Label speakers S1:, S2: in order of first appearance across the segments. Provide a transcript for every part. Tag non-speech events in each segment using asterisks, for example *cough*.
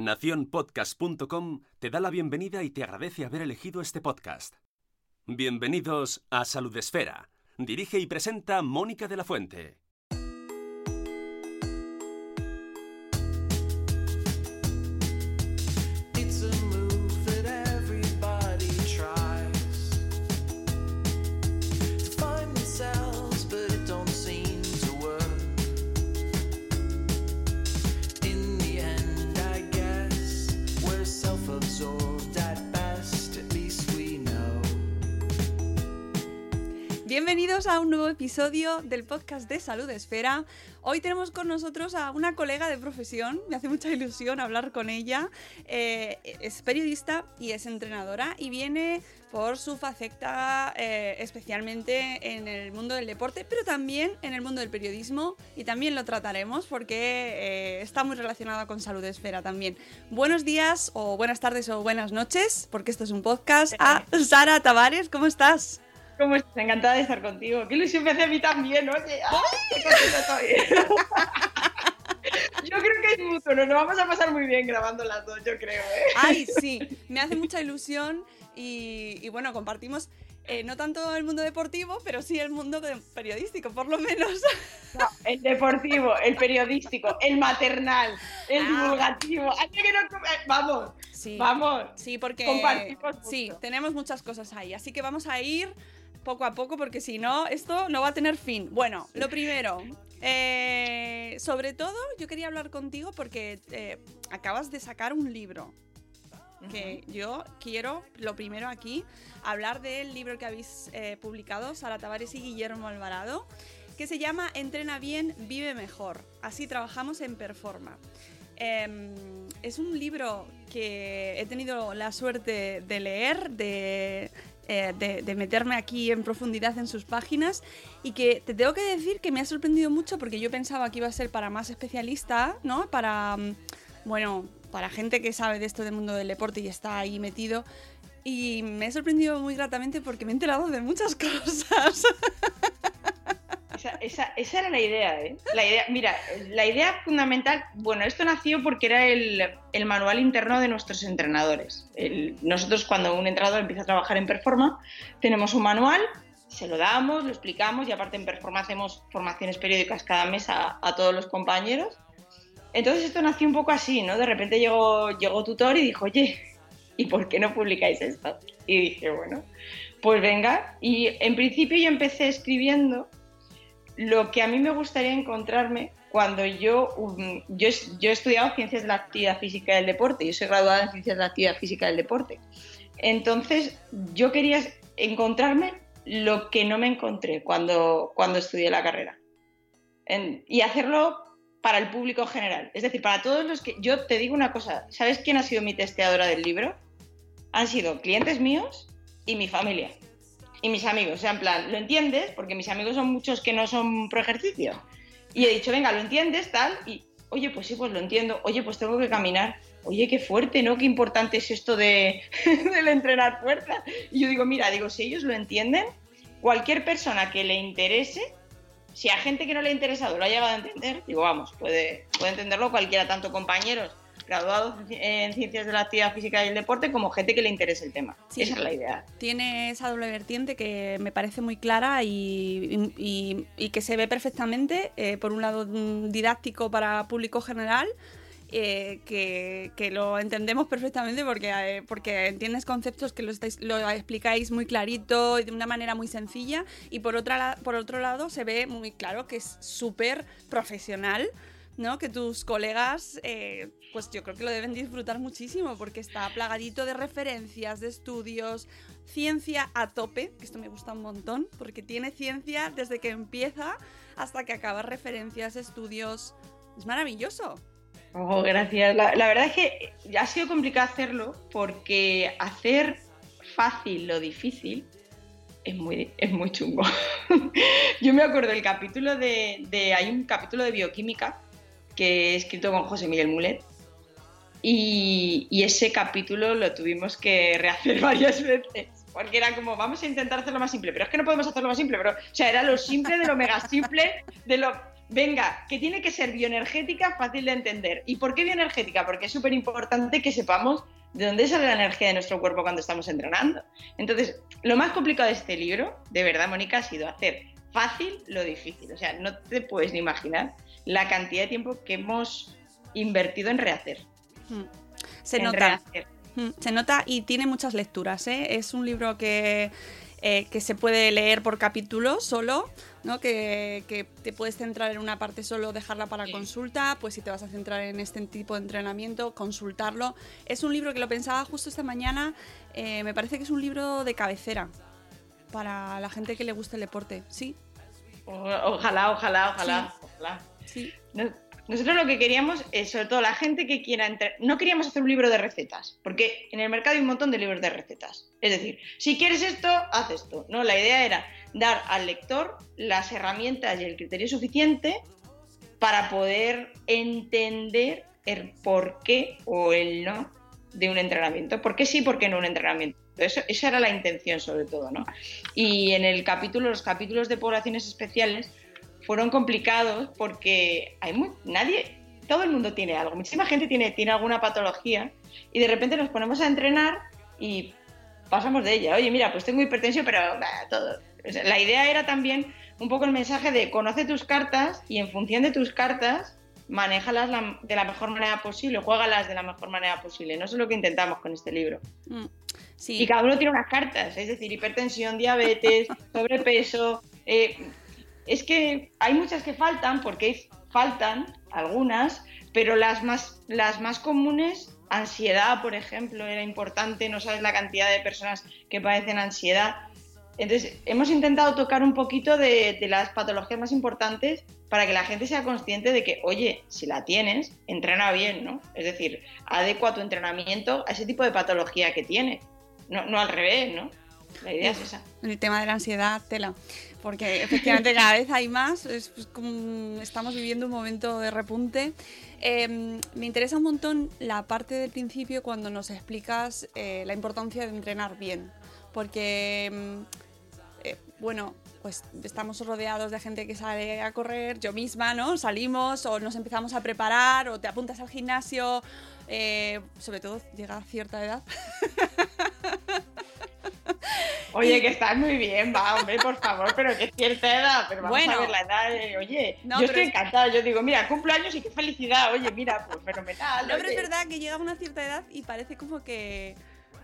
S1: Naciónpodcast.com te da la bienvenida y te agradece haber elegido este podcast. Bienvenidos a Salud Esfera. Dirige y presenta Mónica de la Fuente.
S2: Bienvenidos a un nuevo episodio del podcast de Salud Esfera. Hoy tenemos con nosotros a una colega de profesión, me hace mucha ilusión hablar con ella. Eh, es periodista y es entrenadora y viene por su faceta eh, especialmente en el mundo del deporte, pero también en el mundo del periodismo y también lo trataremos porque eh, está muy relacionada con Salud Esfera también. Buenos días o buenas tardes o buenas noches, porque esto es un podcast, a Sara Tavares, ¿cómo estás?
S3: ¿Cómo estás? Encantada de estar contigo. Qué ilusión me hace a mí también, oye. ¡Ay, qué! *laughs* Yo creo que es mutuo, nos lo vamos a pasar muy bien grabando las dos, yo creo. ¿eh?
S2: Ay, *laughs* sí, me hace mucha ilusión y, y bueno, compartimos eh, no tanto el mundo deportivo, pero sí el mundo periodístico, por lo menos. *laughs*
S3: No, el deportivo, el periodístico, el maternal, el
S2: Ah.
S3: divulgativo. Ay, que no- eh, Vamos,
S2: Sí,
S3: vamos.
S2: sí, porque
S3: Compartimos
S2: sí, tenemos muchas cosas ahí, así que vamos a ir poco a poco porque si no, esto no va a tener fin. Bueno, lo primero, eh, sobre todo yo quería hablar contigo porque eh, acabas de sacar un libro. Que yo quiero, lo primero aquí, hablar del libro que habéis eh, publicado, Sara Tavares y Guillermo Alvarado, que se llama Entrena bien, vive mejor. Así trabajamos en Performa. Em, es un libro que he tenido la suerte de leer, de, eh, de- de meterme aquí en profundidad en sus páginas y que te tengo que decir que me ha sorprendido mucho porque yo pensaba que iba a ser para más especialista, ¿no? Para, mm, bueno, para gente que sabe de esto del mundo del deporte y está ahí metido. Y me he sorprendido muy gratamente porque me he enterado de muchas *laughs* cosas.
S3: Esa, esa- era la idea, ¿eh? La idea, mira, la idea fundamental, bueno, esto nació porque era el, manual interno de nuestros entrenadores. Nosotros cuando un entrenador empieza a trabajar en Performa, tenemos un manual, se lo damos, lo explicamos y aparte en Performa hacemos formaciones periódicas cada mes a, a todos los compañeros. Entonces esto nació un poco así, ¿no? De repente llegó, llegó tutor y dijo, oye, ¿y por qué no publicáis esto? Y dije, bueno, pues venga. Y en principio yo empecé escribiendo lo que a mí me gustaría encontrarme cuando yo, um, yo, yo he estudiado ciencias de la actividad física del deporte, yo soy graduada en ciencias de la actividad física del deporte. Entonces yo quería encontrarme lo que no me encontré cuando, cuando estudié la carrera. Y hacerlo para el público general. Es decir, para todos los que... Yo te digo una cosa, ¿sabes quién ha sido mi testeadora del libro? Han sido clientes míos y mi familia y mis amigos. O sea, en plan, ¿lo entiendes? Porque mis amigos son muchos que no son pro ejercicio. Y he dicho, venga, ¿lo entiendes? Tal. Y, oye, pues sí, pues lo entiendo. Oye, pues tengo que caminar. Oye, qué fuerte, ¿no? Qué importante es esto de, *laughs* del entrenar fuerza. Y yo digo, mira, digo, si ellos lo entienden, cualquier persona que le interese, si a gente que no le ha interesado lo ha llegado a entender, digo, vamos, puede, puede entenderlo cualquiera, tanto compañeros graduados en ci- en ciencias de la actividad física y el deporte, como gente que le interese el tema.
S2: Sí.
S3: Esa es la idea.
S2: Tiene esa doble vertiente que me parece muy clara y, y- y que se ve perfectamente. eh, por un lado, mm, didáctico para público general. eh, que, que lo entendemos perfectamente porque, eh, porque entiendes conceptos que lo, estáis, lo explicáis muy clarito y de una manera muy sencilla y por, otra, por otro lado se ve muy claro que es súper profesional ¿no? Que tus colegas, eh, pues yo creo que lo deben disfrutar muchísimo porque está plagadito de referencias, de estudios, ciencia a tope, que esto me gusta un montón, porque tiene ciencia desde que empieza hasta que acaba referencias, estudios. Es maravilloso.
S3: Oh, gracias. La, verdad es que ha sido complicado hacerlo porque hacer fácil lo difícil es muy, es muy chungo. *laughs* Yo me acuerdo del capítulo de, de- Hay un capítulo de bioquímica que he escrito con José Miguel Mulet y, ese capítulo lo tuvimos que rehacer *laughs* varias veces. Porque era como, vamos a intentar hacerlo más simple, pero es que no podemos hacerlo más simple, pero, o sea, era lo simple de lo mega simple, de lo, venga, que tiene que ser bioenergética, fácil de entender. ¿Y por qué bioenergética? Porque es súper importante que sepamos de dónde sale la energía de nuestro cuerpo cuando estamos entrenando. Entonces, lo más complicado de este libro, de verdad, Mónica, ha sido hacer fácil lo difícil. O sea, no te puedes ni imaginar la cantidad de tiempo que hemos invertido en rehacer.
S2: Mm. Se
S3: en
S2: nota.
S3: rehacer.
S2: Mm, Se nota y tiene muchas lecturas. ¿eh? Es un libro que, eh, que se puede leer por capítulo solo, ¿no? que, que te puedes centrar en una parte solo, dejarla para
S3: Sí.
S2: consulta, pues si te vas a centrar en este tipo de entrenamiento, consultarlo. Es un libro que lo pensaba justo esta mañana, eh, me parece que es un libro de cabecera para la gente que le gusta el deporte. Sí,
S3: Ojalá, ojalá, ojalá, ojalá.
S2: sí.
S3: No- Nosotros lo que queríamos es, sobre todo, la gente que quiera entre- No queríamos hacer un libro de recetas, porque en el mercado hay un montón de libros de recetas. Es decir, si quieres esto, haz esto. No, la idea era dar al lector las herramientas y el criterio suficiente para poder entender el por qué o el no de un entrenamiento. ¿Por qué sí, por qué no un entrenamiento? Esa era la intención sobre todo, ¿no? Y en el capítulo, los capítulos de poblaciones especiales fueron complicados porque hay muy, nadie, todo el mundo tiene algo, muchísima gente tiene, tiene alguna patología y de repente nos ponemos a entrenar y pasamos de ella. Oye, mira, pues tengo hipertensión, pero todo. La idea era también un poco el mensaje de conoce tus cartas y en función de tus cartas manéjalas la- de la mejor manera posible, juégalas de la mejor manera posible. No eso es lo que intentamos con este libro.
S2: Mm, sí.
S3: Y cada uno tiene unas cartas, es decir, hipertensión, diabetes, *laughs* sobrepeso. eh, es que hay muchas que faltan, porque faltan algunas, pero las más, las más comunes, ansiedad, por ejemplo, era importante, no sabes la cantidad de personas que padecen ansiedad. Entonces, hemos intentado tocar un poquito de, de las patologías más importantes para que la gente sea consciente de que, oye, si la tienes, entrena bien, ¿no? Es decir, adecua tu entrenamiento a ese tipo de patología que tienes. No, no al revés, ¿no? La idea es esa.
S2: El tema de la ansiedad, tela. Porque efectivamente cada vez hay más. Es pues, como estamos viviendo un momento de repunte. Eh, me interesa un montón la parte del principio cuando nos explicas eh, la importancia de entrenar bien. Porque, mm, eh, bueno, pues estamos rodeados de gente que sale a correr, yo misma, ¿no? Salimos o nos empezamos a preparar o te apuntas al gimnasio. eh, sobre todo llega a cierta edad. *laughs*
S3: Oye, que estás muy bien, va, hombre, por favor, pero que cierta edad, pero vamos
S2: Bueno.
S3: a ver la edad, de- oye,
S2: No,
S3: yo estoy
S2: es-
S3: encantada, yo digo, mira, cumplo años y qué felicidad, oye, mira, pues fenomenal.
S2: No, pero es verdad que llega a una cierta edad y parece como que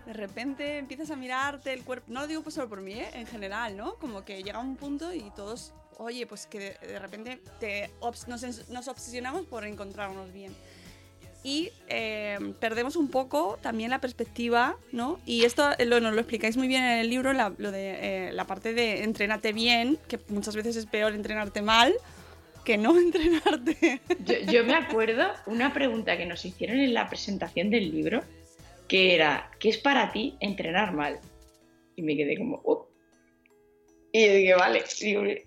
S2: de repente empiezas a mirarte el cuerpo. No lo digo pues solo por mí, ¿eh? en general, ¿no? Como que llega un punto y todos, oye, pues que de, de repente te obs- nos, ens- nos obsesionamos por encontrarnos bien. Y eh, perdemos un poco también la perspectiva, ¿no? Y esto eh, lo, nos lo explicáis muy bien en el libro, la, lo de, eh, la parte de entrenarte bien, que muchas veces es peor entrenarte mal que no *laughs* entrenarte.
S3: Yo, me acuerdo una pregunta que nos hicieron en la presentación del libro, que era, ¿qué es para ti entrenar mal? Y me quedé como, "Uh". Y yo dije, vale,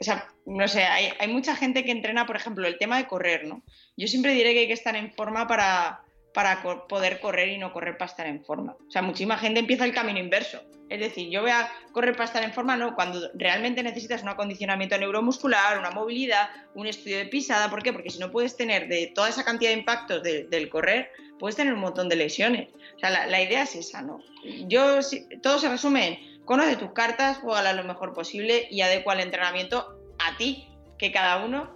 S3: o sea, no sé, hay, hay mucha gente que entrena, por ejemplo, el tema de correr, ¿no? Yo siempre diré que hay que estar en forma para, para poder correr y no correr para estar en forma. O sea, muchísima gente empieza el camino inverso. Es decir, yo voy a correr para estar en forma, no, cuando realmente necesitas un acondicionamiento neuromuscular, una movilidad, un estudio de pisada. ¿Por qué? Porque si no puedes tener de toda esa cantidad de impactos de- del correr, puedes tener un montón de lesiones. O sea, la, la idea es esa, ¿no? Yo, si- todo se resume en conoce tus cartas, juégala lo mejor posible y adecua el entrenamiento a ti, que cada uno.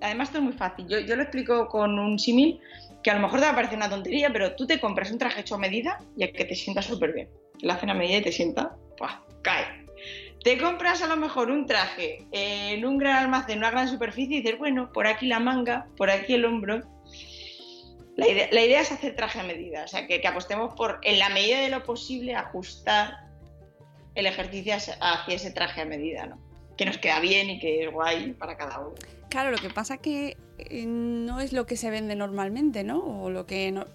S3: Además, esto es muy fácil. Yo, lo explico con un símil que a lo mejor te va a parecer una tontería, pero tú te compras un traje hecho a medida y a que te sienta súper bien. Lo hacen a medida y te sienta, ¡pua! cae. Te compras a lo mejor un traje en un gran almacén, una gran superficie y dices, bueno, por aquí la manga, por aquí el hombro. La idea, la es hacer traje a medida, o sea, que apostemos por, en la medida de lo posible, ajustar el ejercicio hacia ese traje a medida, ¿no? Que nos queda bien y que es guay para cada uno.
S2: Claro, lo que pasa que eh, no es lo que se vende normalmente, ¿no? O lo que no-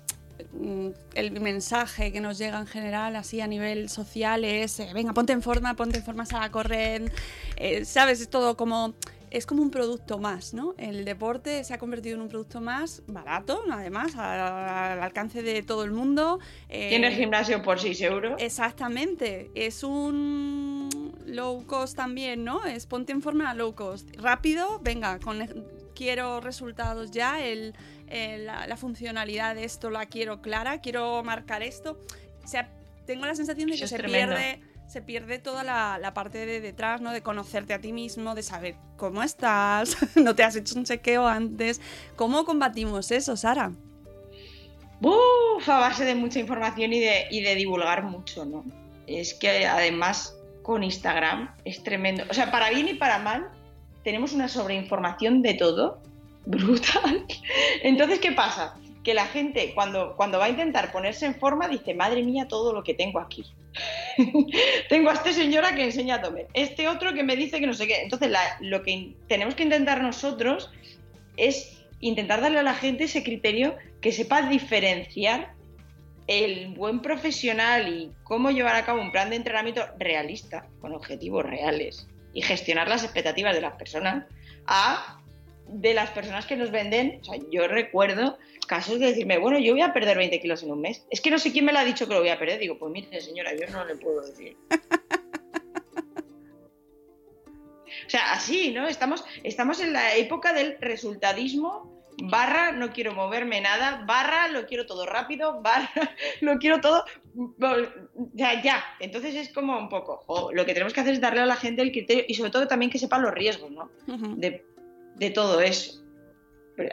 S2: mm, el mensaje que nos llega en general así a nivel social es eh, venga ponte en forma ponte en forma a correr eh, sabes es todo como es como un producto más no el deporte se ha convertido en un producto más barato además al, al alcance de todo el mundo eh,
S3: Tienes gimnasio por 6 euros.
S2: Exactamente, es un low cost también, ¿no? Es ponte en forma low cost. Rápido, venga, con, quiero resultados ya, el, el- la, la funcionalidad de esto la quiero clara, quiero marcar esto. O sea, tengo la sensación de que se
S3: tremendo.
S2: pierde, se pierde toda la, parte de detrás, ¿no? De conocerte a ti mismo, de saber cómo estás, *laughs* no te has hecho un chequeo antes. ¿Cómo combatimos eso, Sara?
S3: Uf, a base de mucha información y de, divulgar mucho, ¿no? Es que además con Instagram es tremendo. O sea, para bien y para mal, tenemos una sobreinformación de todo *laughs* brutal. Entonces, ¿qué pasa? Que la gente cuando va a intentar ponerse en forma dice, madre mía, todo lo que tengo aquí. *laughs* tengo a este señora que enseña a tomar, este otro que me dice que no sé qué. Entonces, lo que tenemos que intentar nosotros es intentar darle a la gente ese criterio que sepa diferenciar el buen profesional y cómo llevar a cabo un plan de entrenamiento realista, con objetivos reales, y gestionar las expectativas de las personas, a de las personas que nos venden. O sea, yo recuerdo casos de decirme, bueno, yo voy a perder 20 kilos en un mes. Es que no sé quién me lo ha dicho que lo voy a perder. Digo, pues mire, señora, yo no le puedo decir. *laughs* O sea, así, ¿no? Estamos, estamos en la época del resultadismo, barra no quiero moverme nada, barra lo quiero todo rápido, *laughs* barra lo quiero todo ya, ya. Entonces es como un poco, lo que tenemos que hacer es darle a la gente el criterio y sobre todo también que sepa los riesgos, ¿no? De, de todo eso.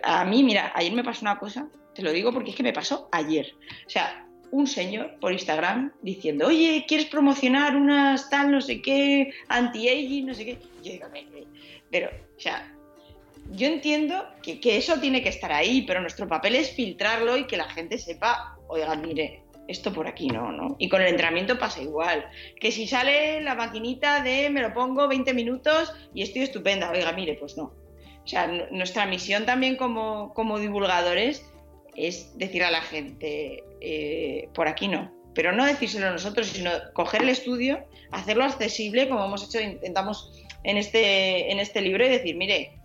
S3: A mí, mira, ayer me pasó una cosa, te lo digo porque es que me pasó ayer. O sea, un señor por Instagram diciendo, oye, ¿quieres promocionar unas tal, no sé qué, anti-aging, no sé qué? Yo digo, pero, o sea, yo entiendo que, que eso tiene que estar ahí, pero nuestro papel es filtrarlo y que la gente sepa, oiga, mire, esto por aquí no, ¿no? Y con el entrenamiento pasa igual. Que si sale la maquinita de me lo pongo 20 minutos y estoy estupenda, oiga, mire, pues no. O sea, nuestra misión también como, como divulgadores es decir a la gente, eh, por aquí no. Pero no decírselo nosotros, sino coger el estudio, hacerlo accesible, como hemos hecho, intentamos en este, en este libro, y decir, mire,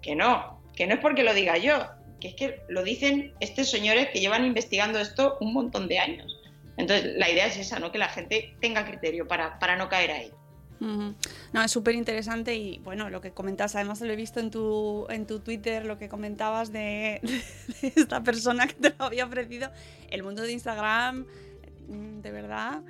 S3: que no, que no es porque lo diga yo, que es que lo dicen estos señores que llevan investigando esto un montón de años. Entonces, la idea es esa, ¿no? Que la gente tenga criterio para, para no caer ahí.
S2: No, es súper interesante y bueno, lo que comentas, además lo he visto en tu, en tu Twitter, lo que comentabas de, *laughs* de esta persona que te lo había ofrecido, el mundo de Instagram, mm, de verdad.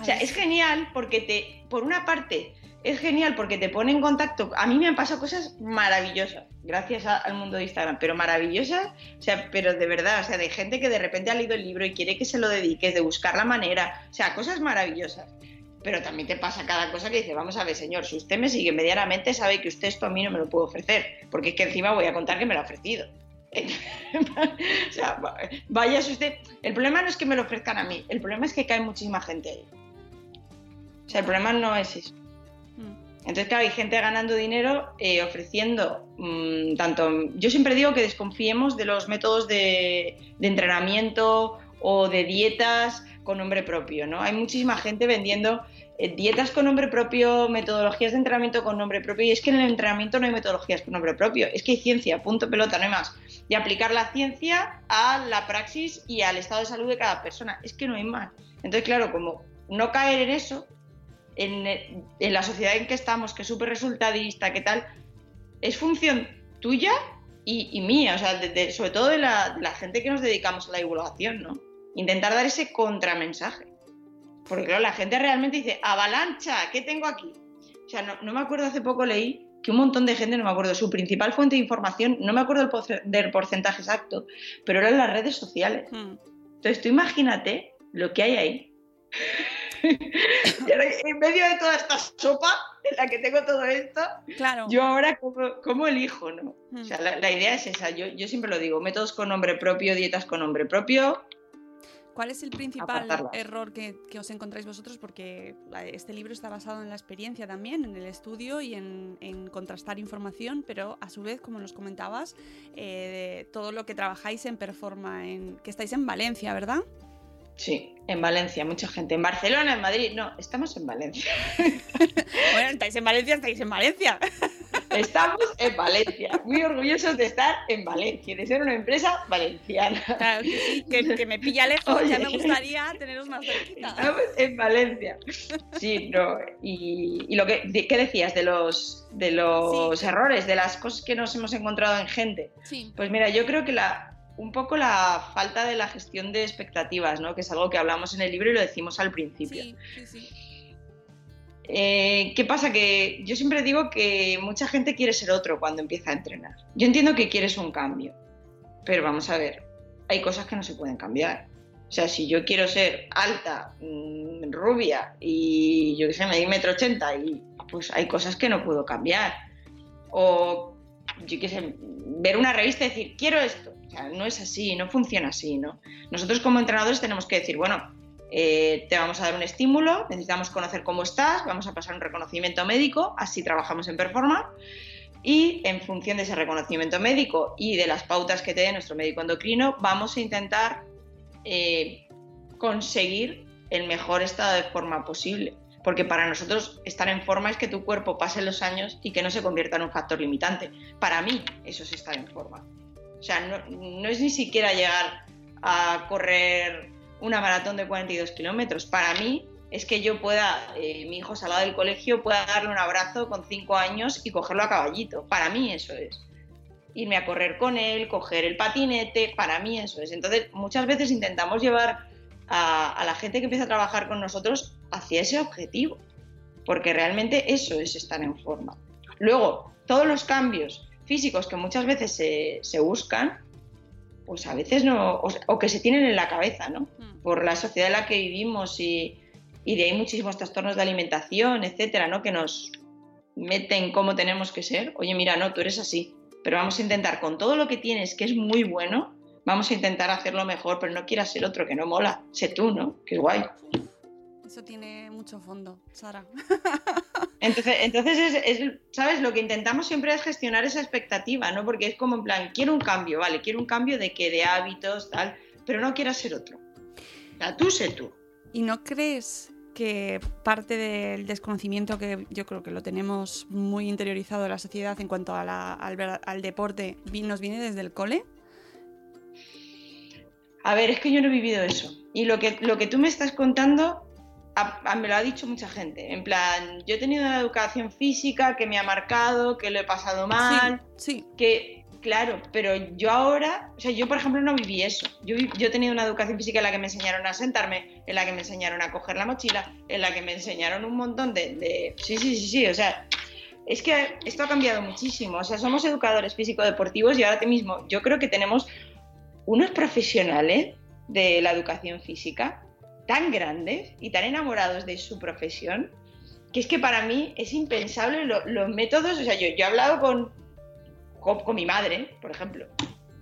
S3: O sea, es genial porque te, por una parte, es genial porque te pone en contacto. A mí me han pasado cosas maravillosas, gracias a- al mundo de Instagram, pero maravillosas, o sea, pero de verdad, o sea, de gente que de repente ha leído el libro y quiere que se lo dediques, de buscar la manera, o sea, cosas maravillosas. Pero también te pasa cada cosa que dice, vamos a ver, señor, si usted me sigue medianamente, sabe que usted esto a mí no me lo puede ofrecer, porque es que encima voy a contar que me lo ha ofrecido. *laughs* o sea, va- vaya usted. El problema no es que me lo ofrezcan a mí, el problema es que cae muchísima gente ahí. O sea, el problema no es eso.
S2: Mm.
S3: Entonces, claro, hay gente ganando dinero eh, ofreciendo mm, tanto. Yo siempre digo que desconfiemos de los métodos de, de entrenamiento o de dietas con nombre propio, ¿no? Hay muchísima gente vendiendo eh, dietas con nombre propio, metodologías de entrenamiento con nombre propio, y es que en el entrenamiento no hay metodologías con nombre propio, es que hay ciencia, punto pelota, no hay más. Y aplicar la ciencia a la praxis y al estado de salud de cada persona, es que no hay más. Entonces, claro, como no caer en eso, en, en la sociedad en que estamos, que es súper resultadista, que tal, es función tuya y, mía, o sea, sobre todo de la, de la gente que nos dedicamos a la divulgación, ¿no? Intentar dar ese contramensaje. Porque claro, la gente realmente dice, avalancha, ¿qué tengo aquí? O sea, no, no me acuerdo, hace poco leí que un montón de gente, no me acuerdo, su principal fuente de información, no me acuerdo porce- del porcentaje exacto, pero eran las redes sociales.
S2: Mm.
S3: Entonces tú imagínate lo que hay ahí. *laughs* en medio de toda esta sopa en la que tengo todo esto,
S2: Claro.
S3: yo ahora cómo, cómo elijo, ¿no?
S2: Mm.
S3: O sea, la, la idea es esa, yo, yo siempre lo digo, métodos con nombre propio, dietas con nombre propio,
S2: ¿Cuál es el principal
S3: apartarlas.
S2: error que, que os encontráis vosotros? Porque este libro está basado en la experiencia también, en el estudio y en, en contrastar información, pero a su vez, como nos comentabas, eh, todo lo que trabajáis en Performa, en, que estáis en Valencia, ¿verdad?
S3: Sí, en Valencia, mucha gente. En Barcelona, en Madrid, no, estamos en Valencia. *laughs*
S2: Bueno, estáis en Valencia, estáis en Valencia.
S3: Estamos en Valencia, muy orgullosos de estar en Valencia, de ser una empresa valenciana.
S2: Claro que sí, que, que me pilla lejos, ya
S3: Oye.
S2: me gustaría teneros más cerquita.
S3: Estamos en Valencia. Sí, no. Y, y lo que, de- ¿qué decías de los, de los
S2: Sí.
S3: errores, de las cosas que nos hemos encontrado en gente?
S2: Sí,
S3: Pues mira, yo creo que la, un poco la falta de la gestión de expectativas, ¿no? Que es algo que hablamos en el libro y lo decimos al principio.
S2: sí, sí, sí.
S3: Eh, ¿Qué pasa? Que yo siempre digo que mucha gente quiere ser otro cuando empieza a entrenar. Yo entiendo que quieres un cambio, pero vamos a ver, hay cosas que no se pueden cambiar. O sea, si yo quiero ser alta, mm, rubia y yo qué sé, medir metro ochenta y pues hay cosas que no puedo cambiar. O yo qué sé, ver una revista y decir, quiero esto. O sea, no es así, no funciona así, ¿no? Nosotros como entrenadores tenemos que decir, bueno, eh, te vamos a dar un estímulo, necesitamos conocer cómo estás, vamos a pasar un reconocimiento médico, así trabajamos en Performa, y en función de ese reconocimiento médico y de las pautas que te dé nuestro médico endocrino, vamos a intentar eh, conseguir el mejor estado de forma posible. Porque para nosotros estar en forma es que tu cuerpo pase los años y que no se convierta en un factor limitante. Para mí eso es estar en forma. O sea, no, no es ni siquiera llegar a correr una maratón de 42 kilómetros. Para mí es que yo pueda, eh, mi hijo salga del colegio, pueda darle un abrazo con 5 años y cogerlo a caballito. Para mí eso es. Irme a correr con él, coger el patinete, para mí eso es. Entonces, muchas veces intentamos llevar a, la gente que empieza a trabajar con nosotros hacia ese objetivo, porque realmente eso es estar en forma. Luego, todos los cambios físicos que muchas veces se, se buscan, pues a veces no, o, o que se tienen en la cabeza, ¿no? Por la sociedad en la que vivimos y, y de ahí muchísimos trastornos de alimentación, etcétera, ¿no? Que nos meten cómo tenemos que ser. Oye, mira, no, tú eres así, pero vamos a intentar con todo lo que tienes, que es muy bueno, vamos a intentar hacerlo mejor, pero no quieras ser otro que no mola. Sé tú, ¿no? Que es guay.
S2: Eso tiene mucho fondo, Sara. *laughs*
S3: Entonces, entonces es, es, ¿sabes? Lo que intentamos siempre es gestionar esa expectativa, ¿no? Porque es como en plan, quiero un cambio, vale, quiero un cambio de que de hábitos, tal, pero no quieras ser otro. Tú sé tú.
S2: ¿Y no crees que parte del desconocimiento que yo creo que lo tenemos muy interiorizado en la sociedad en cuanto a la- al, al deporte nos viene desde el cole?
S3: A ver, es que yo no he vivido eso. Y lo que, lo que tú me estás contando, a- a- me lo ha dicho mucha gente. En plan, yo he tenido una educación física que me ha marcado, que lo he pasado mal,
S2: Sí,
S3: que, claro, pero yo ahora, o sea, yo por ejemplo no viví eso. Yo, he tenido una educación física en la que me enseñaron a sentarme, en la que me enseñaron a coger la mochila, en la que me enseñaron un montón de... Sí, sí, sí, sí, o sea, es que esto ha cambiado muchísimo. O sea, somos educadores físico-deportivos y ahora mismo yo creo que tenemos unos profesionales de la educación física tan grandes y tan enamorados de su profesión que es que para mí es impensable lo- los métodos. O sea, yo he hablado con, con, mi madre, por ejemplo.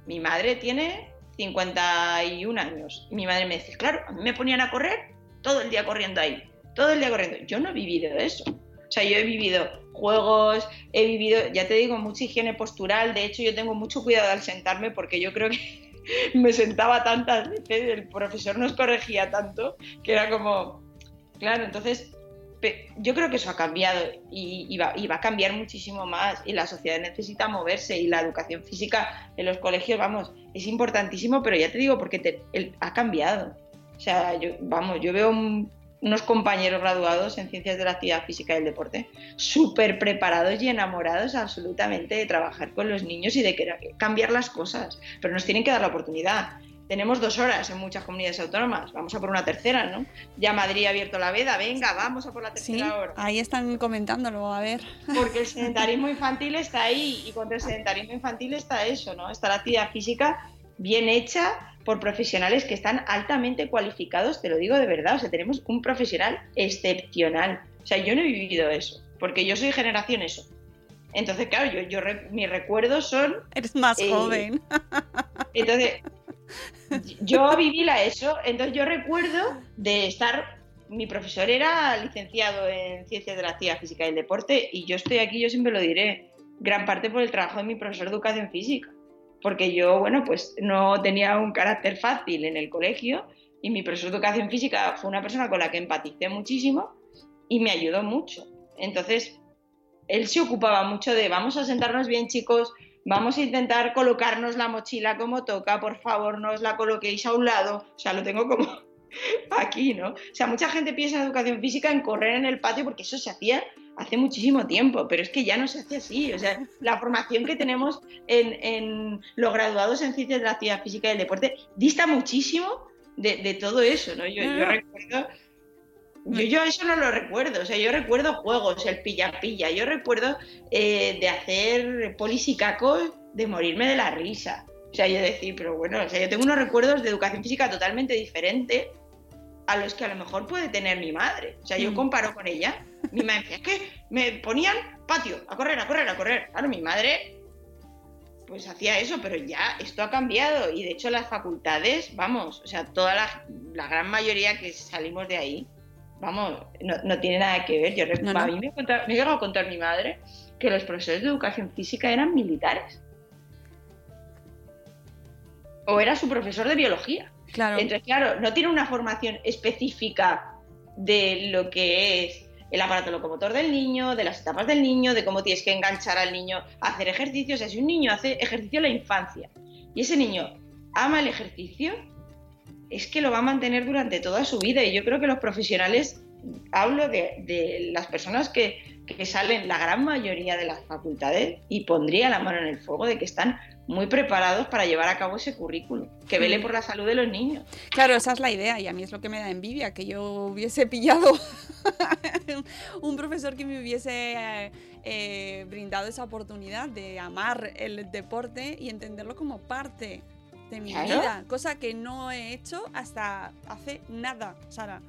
S3: Mi madre tiene 51 años y mi madre me dice, claro, a mí me ponían a correr todo el día corriendo ahí, todo el día corriendo. Yo no he vivido eso. O sea, yo he vivido juegos, he vivido, ya te digo, mucha higiene postural. De hecho, yo tengo mucho cuidado al sentarme porque yo creo que *laughs* me sentaba tantas veces, el profesor nos corregía tanto que era como, claro, entonces yo creo que eso ha cambiado y, y va, y va a cambiar muchísimo más y la sociedad necesita moverse y la educación física en los colegios, vamos, es importantísimo, pero ya te digo, porque te- el- ha cambiado. O sea, yo, vamos, yo veo un- unos compañeros graduados en ciencias de la actividad física y el deporte súper preparados y enamorados absolutamente de trabajar con los niños y de querer cambiar las cosas, pero nos tienen que dar la oportunidad. Tenemos dos horas en muchas comunidades autónomas, vamos a por una tercera, ¿no? Ya Madrid ha abierto la veda, venga, vamos a por la
S2: sí.
S3: tercera hora.
S2: Ahí están comentándolo, a ver.
S3: Porque el *laughs* sedentarismo infantil está ahí y contra el sedentarismo infantil está eso, ¿no? Está la actividad física bien hecha por profesionales que están altamente cualificados, te lo digo de verdad, o sea, tenemos un profesional excepcional. O sea, yo no he vivido eso, porque yo soy generación eso. Entonces, claro, yo, yo mis recuerdos son
S2: Eres más
S3: Eh,
S2: joven.
S3: entonces, Yo viví la ESO, entonces yo recuerdo de estar. Mi profesor era licenciado en Ciencias de la Actividad Física y Deporte, y yo estoy aquí, yo siempre lo diré, gran parte por el trabajo de mi profesor de Educación Física. Porque yo, bueno, pues no tenía un carácter fácil en el colegio, y mi profesor de Educación Física fue una persona con la que empaticé muchísimo y me ayudó mucho. Entonces, él se ocupaba mucho de vamos a sentarnos bien, chicos, vamos a intentar colocarnos la mochila como toca, por favor, no os la coloquéis a un lado. O sea, lo tengo como *laughs* aquí, ¿no? O sea, mucha gente piensa en educación física en correr en el patio porque eso se hacía hace muchísimo tiempo, pero es que ya no se hace así. O sea, la formación que tenemos en, en los graduados en ciencias de la actividad física y el deporte dista muchísimo de, de todo eso, ¿no? Yo, yo recuerdo yo, yo eso no lo recuerdo, o sea, yo recuerdo juegos, el pilla-pilla, yo recuerdo eh, de hacer polis y cacos, de morirme de la risa. O sea, yo decir, pero bueno, o sea, yo tengo unos recuerdos de educación física totalmente diferentes a los que a lo mejor puede tener mi madre. O sea, yo
S2: Mm.
S3: comparo con ella, mi madre decía, es que me ponían patio, a correr, a correr, a correr. Claro, mi madre pues hacía eso, pero ya esto ha cambiado y de hecho las facultades, vamos, o sea, toda la, la gran mayoría que salimos de ahí, vamos, no, no tiene nada que ver. Yo rec-
S2: No, no.
S3: A mí me, ha contado- me a contar mi madre que los profesores de educación física eran militares. O era su profesor de biología.
S2: Claro.
S3: Entonces, claro, no tiene una formación específica de lo que es el aparato locomotor del niño, de las etapas del niño, de cómo tienes que enganchar al niño a hacer ejercicio. O sea, si un niño hace ejercicio en la infancia y ese niño ama el ejercicio, es que lo va a mantener durante toda su vida. Y yo creo que los profesionales, hablo de, de las personas que, que salen, la gran mayoría de las facultades, y pondría la mano en el fuego de que están muy preparados para llevar a cabo ese currículum, que vele por la salud de los niños.
S2: Claro, esa es la idea y a mí es lo que me da envidia, que yo hubiese pillado *laughs* un profesor que me hubiese eh, eh, brindado esa oportunidad de amar el deporte y entenderlo como parte de mi
S3: Claro.
S2: vida, cosa que no he hecho hasta hace nada, Sara.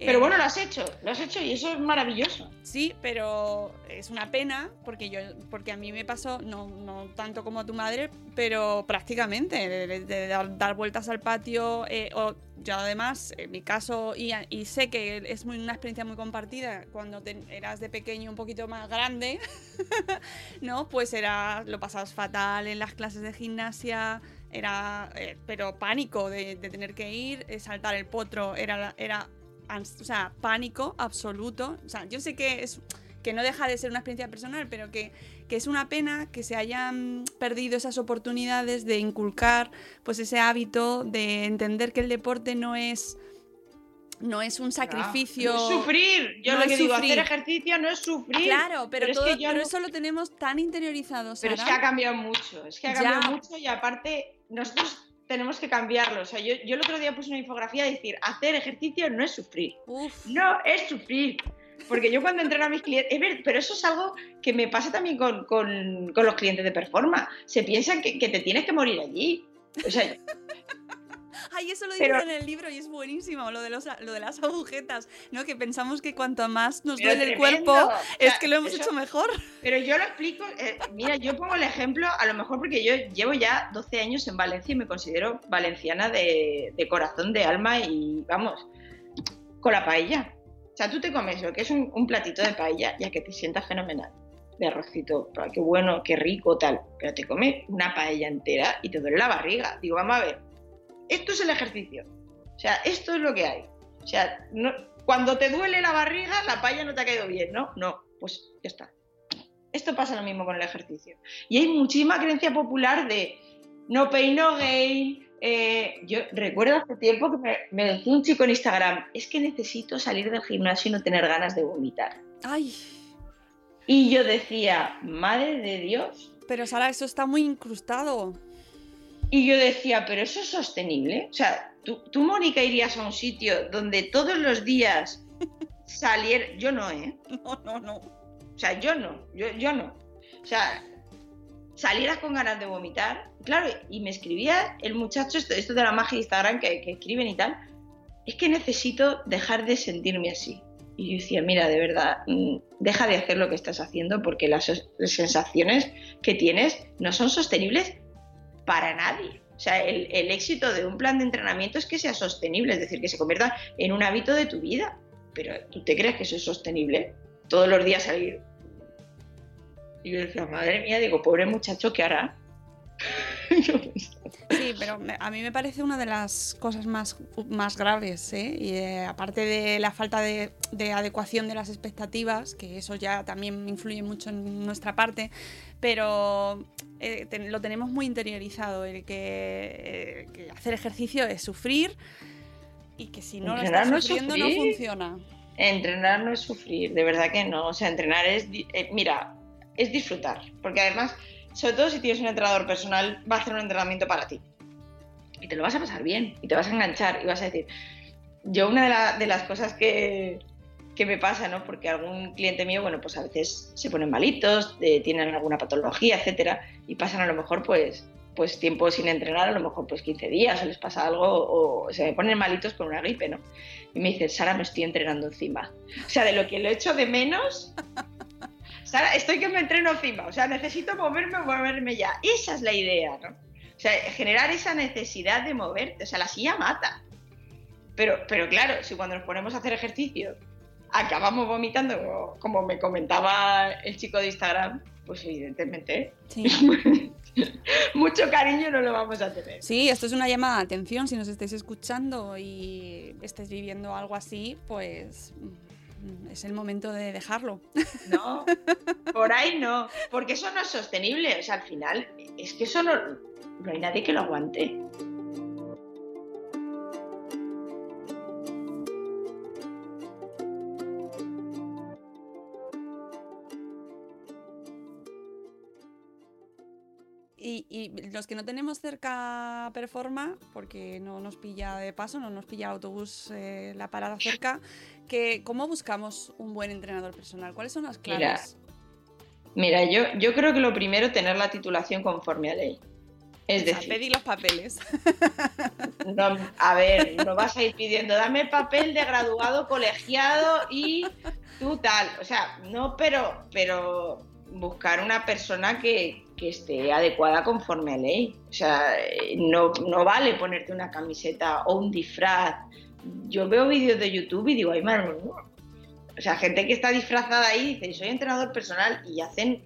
S3: Pero
S2: Eh,
S3: bueno, lo has hecho, lo has hecho y eso es maravilloso.
S2: Sí, pero es una pena porque yo, porque a mí me pasó, no, no tanto como a tu madre, pero prácticamente de, de- de dar, dar vueltas al patio. eh, o yo además, en mi caso, y, sé que es muy, una experiencia muy compartida cuando te- eras de pequeño un poquito más grande, *laughs* ¿no? Pues era, lo pasabas fatal en las clases de gimnasia, era, eh, pero pánico de, de tener que ir, eh, saltar el potro, era, era o sea, pánico absoluto. O sea, yo sé que es que no deja de ser una experiencia personal, pero que, que es una pena que se hayan perdido esas oportunidades de inculcar pues ese hábito de entender que el deporte no es no es un sacrificio.
S3: No es sufrir. Yo
S2: no
S3: lo que digo,
S2: sufrir.
S3: hacer ejercicio no es sufrir.
S2: Claro, pero, todo-
S3: que
S2: pero eso lo tenemos tan interiorizado,
S3: Pero es que ha cambiado mucho, es que ha
S2: Ya.
S3: cambiado mucho y aparte nosotros tenemos que cambiarlo. O sea, yo, yo el otro día puse una infografía de decir, hacer ejercicio no es sufrir.
S2: Uf.
S3: No es sufrir. Porque yo cuando entreno a mis clientes, es ver- pero eso es algo que me pasa también con, con- con los clientes de performance. Se piensan que, que te tienes que morir allí. O sea,
S2: Ay, eso lo
S3: Pero-
S2: dice en el libro y es buenísimo, lo de, los, lo de las *laughs* agujetas, ¿no? Que pensamos que cuanto más nos duele el cuerpo,
S3: O
S2: es
S3: sea,
S2: que lo hemos
S3: eso-
S2: hecho mejor.
S3: Pero yo lo explico, eh, mira, yo pongo el ejemplo, a lo mejor porque yo llevo ya 12 años en Valencia y me considero valenciana de, de corazón, de alma y vamos, con la paella. O sea, tú te comes lo que es un, un platito de paella ya que te sientas fenomenal, de arrocito, qué bueno, qué rico, tal, pero te comes una paella entera y te duele la barriga. Digo, vamos a ver, esto es el ejercicio. O sea, esto es lo que hay. O sea, no- cuando te duele la barriga, la paella no te ha caído bien, ¿no? No, pues ya está. Esto pasa lo mismo con el ejercicio. Y hay muchísima creencia popular de no pain, no gain. eh, yo recuerdo hace tiempo que me, me decía un chico en Instagram, es que necesito salir del gimnasio y no tener ganas de vomitar.
S2: Ay,
S3: Y yo decía, madre de Dios.
S2: pero Sara, eso está muy incrustado.
S3: Y yo decía, pero eso es sostenible. O sea, tú, tú, Mónica, irías a un sitio donde todos los días saliera... Yo no, ¿eh? *laughs*
S2: No, no, no.
S3: O sea, yo no, yo, yo no. O sea, salieras con ganas de vomitar. Claro, y me escribía el muchacho, esto, esto de la magia de Instagram que, que escriben y tal, es que necesito dejar de sentirme así. Y yo decía, mira, de verdad, mm, deja de hacer lo que estás haciendo porque las, las sensaciones que tienes no son sostenibles para nadie. O sea, el, éxito de un plan de entrenamiento es que sea sostenible, es decir, que se convierta en un hábito de tu vida. Pero ¿tú te crees que eso es sostenible? Todos los días salir. Y yo decía, madre mía, digo, pobre muchacho, ¿qué hará? *laughs* Yo
S2: Sí, pero me- a mí me parece una de las cosas más, más graves, ¿eh? Y eh, aparte de la falta de, de adecuación de las expectativas, que eso ya también influye mucho en nuestra parte, pero eh, ten- lo tenemos muy interiorizado, el que, eh, que hacer ejercicio es sufrir y que si no lo estás
S3: no es
S2: sufriendo no
S3: sufrir.
S2: funciona.
S3: Entrenar no es sufrir, de verdad que no. O sea, entrenar es, eh, mira, es disfrutar. Porque además, sobre todo si tienes un entrenador personal, va a hacer un entrenamiento para ti. Y te lo vas a pasar bien, y te vas a enganchar, y vas a decir, yo una de, la- de las cosas que, que me pasa, ¿no? Porque algún cliente mío, bueno, pues a veces se ponen malitos, eh, tienen alguna patología, etcétera, y pasan a lo mejor, pues, pues tiempo sin entrenar, a lo mejor pues 15 días, o les pasa algo, o se me ponen malitos con una gripe, ¿no? Y me dice, Sara, me estoy entrenando encima. O sea, de lo que lo echo de menos. Sara, estoy que me entreno encima. O sea, necesito moverme, moverme ya. Esa es la idea, ¿no? O sea, generar esa necesidad de moverte. O sea, la silla mata. Pero, pero claro, si cuando nos ponemos a hacer ejercicio acabamos vomitando, como, como me comentaba el chico de Instagram, pues evidentemente
S2: Sí. *laughs*
S3: mucho cariño no lo vamos a tener.
S2: Sí, esto es una llamada de atención. Si nos estáis escuchando y estáis viviendo algo así, pues es el momento de dejarlo. *laughs*
S3: No, por ahí no, porque eso no es sostenible. O sea, al final, es que eso no, no hay nadie que lo aguante.
S2: Y, y los que no tenemos cerca Performa, porque no nos pilla de paso, no nos pilla el autobús eh, la parada cerca, que, ¿cómo buscamos un buen entrenador personal? ¿Cuáles son las
S3: Mira,
S2: claves?
S3: Mira, yo, yo creo que lo primero tener la titulación conforme a ley. Es
S2: O sea,
S3: decir,
S2: los papeles. *laughs*
S3: no, a ver, no vas a ir pidiendo, dame el papel de graduado colegiado y tú tal. O sea, no, pero, pero buscar una persona que, que esté adecuada conforme a ley. O sea, no, no vale ponerte una camiseta o un disfraz. Yo veo vídeos de YouTube y digo, ay, madre. O sea, gente que está disfrazada ahí dice, soy entrenador personal y hacen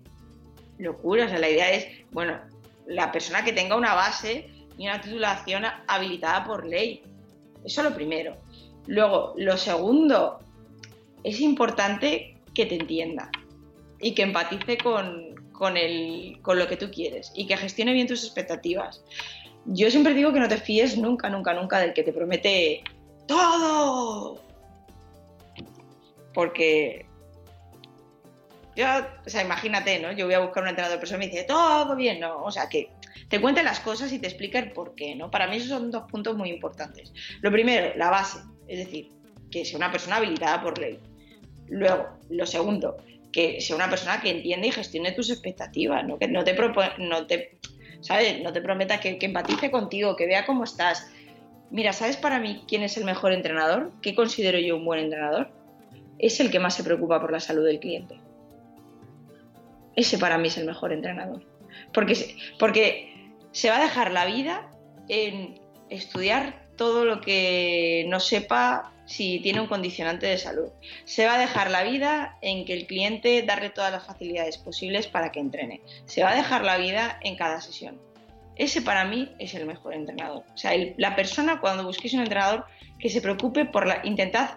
S3: locuras. O sea, la idea es, bueno, la persona que tenga una base y una titulación habilitada por ley. Eso lo primero. Luego, lo segundo, es importante que te entienda y que empatice con, con, el, con lo que tú quieres y que gestione bien tus expectativas. Yo siempre digo que no te fíes nunca, nunca, nunca del que te promete todo. Porque yo, o sea, imagínate, ¿no? Yo voy a buscar un entrenador personal y me dice, todo bien, ¿no? O sea, que te cuente las cosas y te explica el por qué, ¿no? Para mí esos son dos puntos muy importantes. Lo primero, la base, es decir, que sea una persona habilitada por ley. Luego, lo segundo, que sea una persona que entienda y gestione tus expectativas, ¿no? Que no te, no te, ¿sabes? No te prometa que, que empatice contigo, que vea cómo estás. Mira, ¿sabes para mí quién es el mejor entrenador? ¿Qué considero yo un buen entrenador? Es el que más se preocupa por la salud del cliente. Ese para mí es el mejor entrenador. Porque, porque se va a dejar la vida en estudiar todo lo que no sepa si tiene un condicionante de salud. Se va a dejar la vida en que el cliente darle todas las facilidades posibles para que entrene. Se va a dejar la vida en cada sesión. Ese para mí es el mejor entrenador. O sea, la persona cuando busquéis un entrenador que se preocupe por la... Intentad,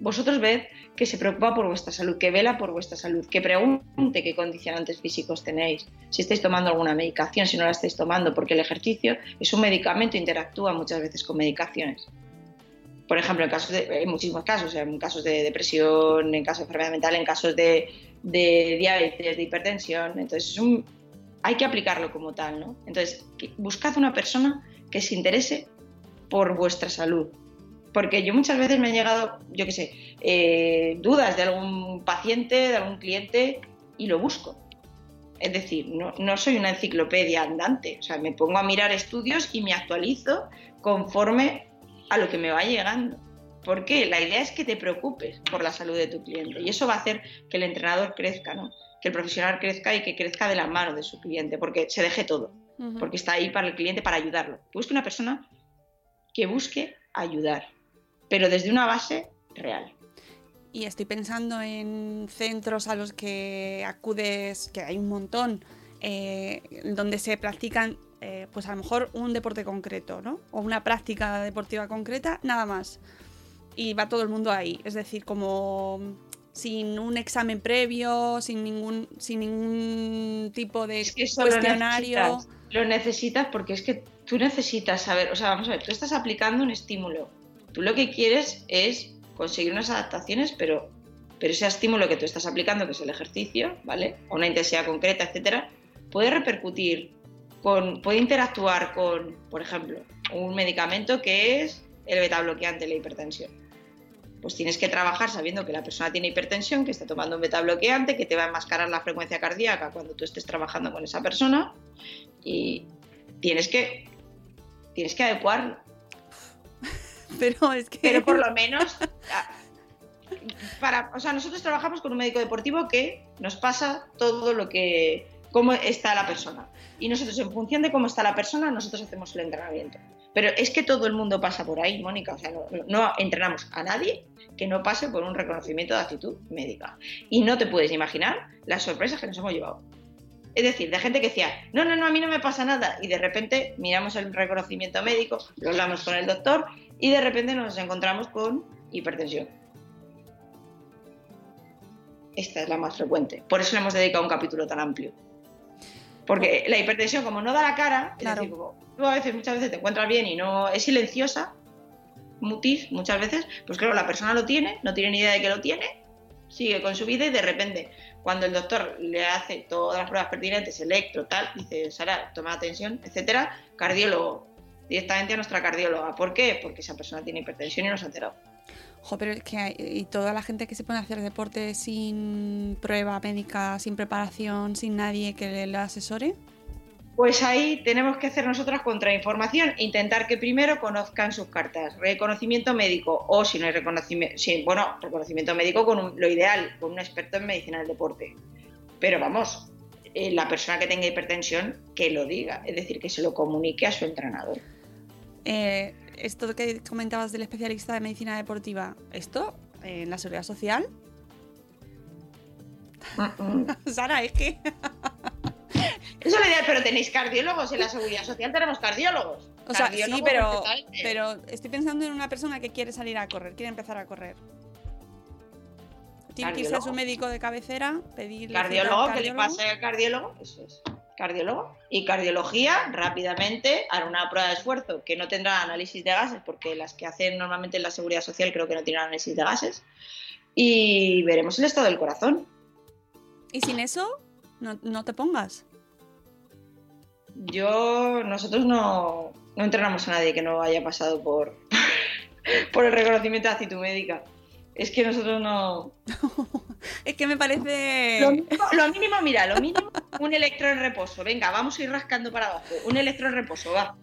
S3: vosotros ved que se preocupa por vuestra salud, que vela por vuestra salud, que pregunte qué condicionantes físicos tenéis, si estáis tomando alguna medicación, si no la estáis tomando, porque el ejercicio es un medicamento, interactúa muchas veces con medicaciones. Por ejemplo, en, casos de, en muchísimos casos, en casos de depresión, en casos de enfermedad mental, en casos de, de diabetes, de hipertensión. Entonces, es un, hay que aplicarlo como tal, ¿no? Entonces, buscad una persona que se interese por vuestra salud. Porque yo muchas veces me han llegado, yo qué sé, eh, dudas de algún paciente, de algún cliente, y lo busco. Es decir, no, no soy una enciclopedia andante. O sea, me pongo a mirar estudios y me actualizo conforme a lo que me va llegando. ¿Por qué? La idea es que te preocupes por la salud de tu cliente y eso va a hacer que el entrenador crezca, ¿no? Que el profesional crezca y que crezca de la mano de su cliente, porque se deje todo. Porque está ahí para el cliente, para ayudarlo. Busque una persona que busque ayudar, pero desde una base real.
S2: Y estoy pensando en centros a los que acudes, que hay un montón, eh, donde se practican, eh, pues a lo mejor un deporte concreto, ¿no? O una práctica deportiva concreta, nada más. Y va todo el mundo ahí. Es decir, como sin un examen previo, sin ningún, sin ningún tipo de
S3: Es que eso lo
S2: cuestionario.
S3: necesitas, lo necesitas porque es que tú necesitas saber, o sea, vamos a ver, tú estás aplicando un estímulo. Tú lo que quieres es conseguir unas adaptaciones, pero, pero ese estímulo que tú estás aplicando, que es el ejercicio, ¿vale? O una intensidad concreta, etcétera, puede repercutir con, puede interactuar con, por ejemplo, un medicamento que es el beta bloqueante, la hipertensión. Pues tienes que trabajar sabiendo que la persona tiene hipertensión, que está tomando un beta bloqueante, que te va a enmascarar la frecuencia cardíaca cuando tú estés trabajando con esa persona y tienes que tienes que adecuarlo. *laughs*
S2: Pero es que.
S3: Pero por lo *laughs* menos para, o sea, nosotros trabajamos con un médico deportivo que nos pasa todo lo que cómo está la persona y nosotros en función de cómo está la persona nosotros hacemos el entrenamiento. Pero es que todo el mundo pasa por ahí, Mónica. O sea, no, no entrenamos a nadie que no pase por un reconocimiento de actitud médica. Y no te puedes imaginar las sorpresas que nos hemos llevado. Es decir, de gente que decía, no, no, no, a mí no me pasa nada. Y de repente miramos el reconocimiento médico, lo hablamos con el doctor y de repente nos encontramos con hipertensión. Esta es la más frecuente. Por eso le hemos dedicado un capítulo tan amplio. Porque la hipertensión, como no da la cara, es
S2: Claro.
S3: decir, como tú a veces, muchas veces te encuentras bien y no es silenciosa, mutis, muchas veces, pues claro, la persona lo tiene, no tiene ni idea de que lo tiene, sigue con su vida y de repente, cuando el doctor le hace todas las pruebas pertinentes, electro, tal, dice, Sara, toma atención, etcétera, cardiólogo, directamente a nuestra cardióloga. ¿Por qué? Porque esa persona tiene hipertensión y no se ha enterado.
S2: Jo, pero es que hay- y toda la gente que se pone a hacer deporte sin prueba médica, sin preparación, sin nadie que le, asesore.
S3: Pues ahí tenemos que hacer nosotras contrainformación, intentar que primero conozcan sus cartas, reconocimiento médico o si no hay reconocimiento, sí, bueno, reconocimiento médico con un- lo ideal, con un experto en medicina del deporte. Pero vamos, eh, la persona que tenga hipertensión que lo diga, es decir, que se lo comunique a su entrenador.
S2: Eh, esto que comentabas del especialista de medicina deportiva, ¿esto eh, en la seguridad social? *laughs* Sara, es que. *laughs*
S3: Eso es lo ideal, pero tenéis cardiólogos en la seguridad social, tenemos cardiólogos.
S2: O sea, sí, pero, pero estoy pensando en una persona que quiere salir a correr, quiere empezar a correr. Tiene que irse a su
S3: Cardiólogo.
S2: médico de cabecera, pedirle. al
S3: cardiólogo, que le
S2: cardiólogo.
S3: pase al cardiólogo, eso es, cardiólogo. Y cardiología, rápidamente, hará una prueba de esfuerzo que no tendrá análisis de gases, porque las que hacen normalmente en la seguridad social creo que no tienen análisis de gases. Y veremos el estado del corazón.
S2: Y sin eso, no, no te pongas.
S3: Yo, nosotros no, no entrenamos a nadie que no haya pasado por, *laughs* por el reconocimiento de actitud médica. Es que nosotros no, *laughs*
S2: Es que me parece.
S3: Lo mínimo, lo mínimo, mira, lo mínimo, un electro en reposo. Venga, vamos a ir rascando para abajo. Un electro en reposo, va.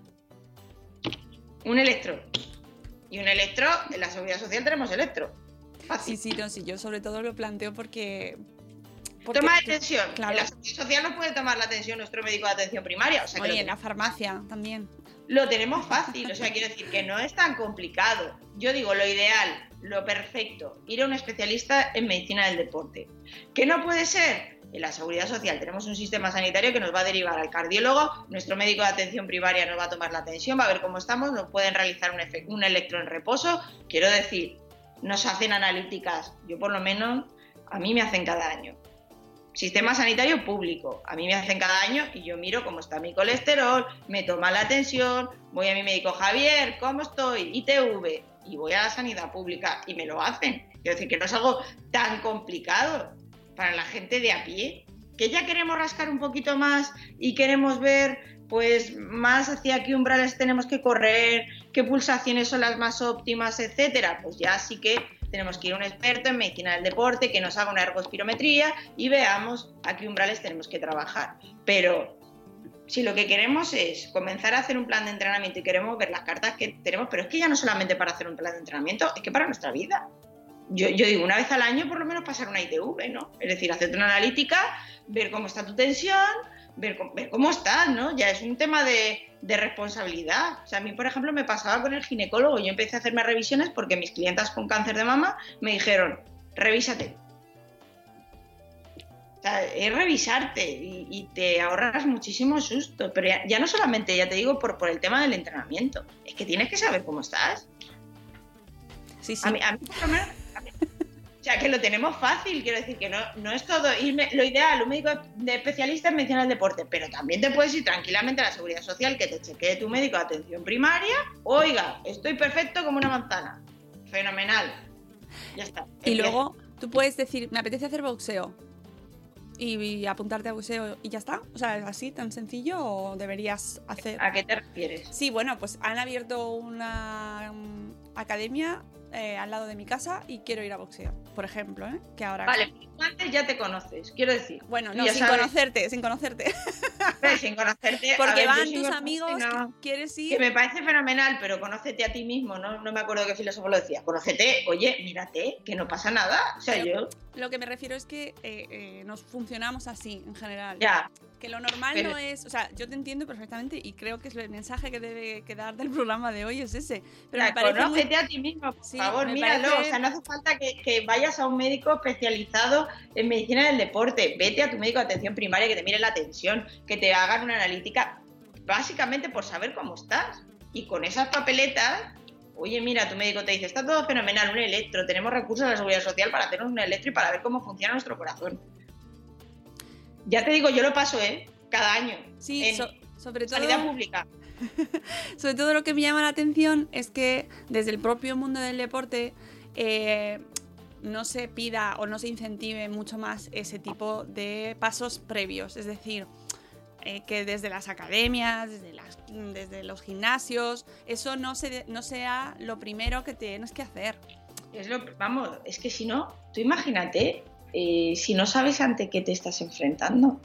S3: Un electro. Y un electro, en la seguridad social tenemos electro. Fácil.
S2: Sí, sí, no, sí, yo sobre todo lo planteo porque. porque-
S3: Toma de tensión.
S2: Claro.
S3: En la seguridad social no puede tomar la atención nuestro médico de atención primaria. O sea
S2: Oye, en la farmacia también.
S3: lo tenemos fácil. O sea, quiero decir que no es tan complicado. Yo digo, lo ideal, lo perfecto, ir a un especialista en medicina del deporte. ¿Qué no puede ser? En la seguridad social tenemos un sistema sanitario que nos va a derivar al cardiólogo, nuestro médico de atención primaria nos va a tomar la atención, va a ver cómo estamos, nos pueden realizar un, un electro en reposo. Quiero decir, nos hacen analíticas, yo por lo menos, a mí me hacen cada año. Sistema sanitario público, a mí me hacen cada año y yo miro cómo está mi colesterol, me toman la atención, voy a mi médico Javier, ¿cómo estoy? ITV, y voy a la sanidad pública y me lo hacen. Quiero decir que no es algo tan complicado para la gente de a pie, que ya queremos rascar un poquito más y queremos ver pues más hacia qué umbrales tenemos que correr, qué pulsaciones son las más óptimas, etcétera, pues ya sí que tenemos que ir a un experto en medicina del deporte que nos haga una ergospirometría y veamos a qué umbrales tenemos que trabajar. Pero si lo que queremos es comenzar a hacer un plan de entrenamiento y queremos ver las cartas que tenemos, pero es que ya no solamente para hacer un plan de entrenamiento, es que para nuestra vida. Yo, digo, una vez al año por lo menos pasar una ITV, ¿no? Es decir, hacerte una analítica, ver cómo está tu tensión, ver, cómo- estás, ¿no? Ya es un tema de, responsabilidad. O sea, a mí, por ejemplo, me pasaba con el ginecólogo. Yo empecé a hacerme revisiones porque mis clientas con cáncer de mama me dijeron, revísate. Es revisarte y, y te ahorras muchísimo susto. Pero ya, ya no solamente, ya te digo, por, por el tema del entrenamiento. Es que tienes que saber cómo estás.
S2: Sí, sí.
S3: A mí, a mí por lo menos- a mí- o sea, que lo tenemos fácil, quiero decir que no, no es todo irme, lo ideal, un médico de especialista es mencionar el deporte, pero también te puedes ir tranquilamente a la seguridad social, que te chequee tu médico de atención primaria, oiga, estoy perfecto como una manzana, fenomenal, ya está.
S2: Y luego tú puedes decir, me apetece hacer boxeo. Y, y apuntarte a boxeo y ya está. O sea, ¿es así tan sencillo o deberías hacer...?
S3: ¿A qué te refieres?
S2: Sí, bueno, pues han abierto una academia eh, al lado de mi casa y quiero ir a boxeo, por ejemplo, ¿eh? Que ahora...
S3: Vale, tú antes ya te conoces, quiero decir.
S2: Bueno, no, sin
S3: sabes-
S2: conocerte, sin conocerte. *laughs*
S3: Pero sin conocerte.
S2: Porque
S3: ver,
S2: van tus amigos,
S3: no.
S2: que quieres
S3: Que
S2: ir...
S3: me parece fenomenal, pero conócete a ti mismo, ¿no? No me acuerdo qué filósofo lo decía. Conócete, oye, mírate, que no pasa nada. O sea,
S2: Pero-
S3: yo,
S2: Lo que me refiero es que eh, eh, nos funcionamos así, en general.
S3: ya,
S2: Que lo normal
S3: Pero-
S2: no es, o sea, yo te entiendo perfectamente y creo que es el mensaje que debe quedar del *laughs* programa de hoy es ese. Pero
S3: O
S2: me muy-
S3: a ti mismo, por
S2: Sí,
S3: favor, míralo.
S2: parece-
S3: O sea, no hace falta que, que vayas a un médico especializado en medicina del deporte. Vete a tu médico de atención primaria que te mire la tensión, que te hagan una analítica, básicamente por saber cómo estás. Y con esas papeletas, oye, mira, tu médico te dice, está todo fenomenal, un electro, tenemos recursos de la seguridad social para hacernos un electro y para ver cómo funciona nuestro corazón. Ya te digo, yo lo paso, ¿eh? Cada año.
S2: Sí,
S3: en
S2: so- sobre todo
S3: sanidad pública. *laughs*
S2: Sobre todo lo que me llama la atención es que desde el propio mundo del deporte eh, no se pida o no se incentive mucho más ese tipo de pasos previos. Es decir, eh, que desde las academias, desde, las- desde los gimnasios, eso no, se, no sea lo primero que tienes que hacer.
S3: Es lo, vamos, es que si no, tú imagínate, eh, si no sabes ante qué te estás enfrentando.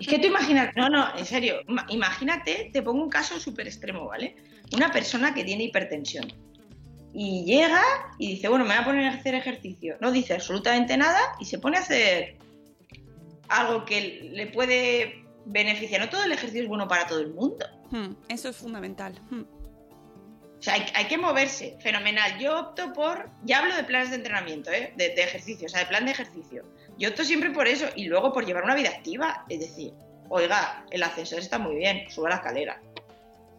S3: Es que tú imaginas, no, no, en serio, ima- imagínate, te pongo un caso súper extremo, ¿vale? Una persona que tiene hipertensión y llega y dice, bueno, me voy a poner a hacer ejercicio. No dice absolutamente nada y se pone a hacer algo que le puede beneficiar. No todo el ejercicio es bueno para todo el mundo.
S2: Hmm, eso es fundamental. Hmm.
S3: O sea, hay, que moverse, fenomenal. Yo opto por, ya hablo de planes de entrenamiento, ¿eh? de, de ejercicio, o sea, de plan de ejercicio. Yo opto siempre por eso y luego por llevar una vida activa. Es decir, oiga, el ascensor está muy bien, suba la escalera.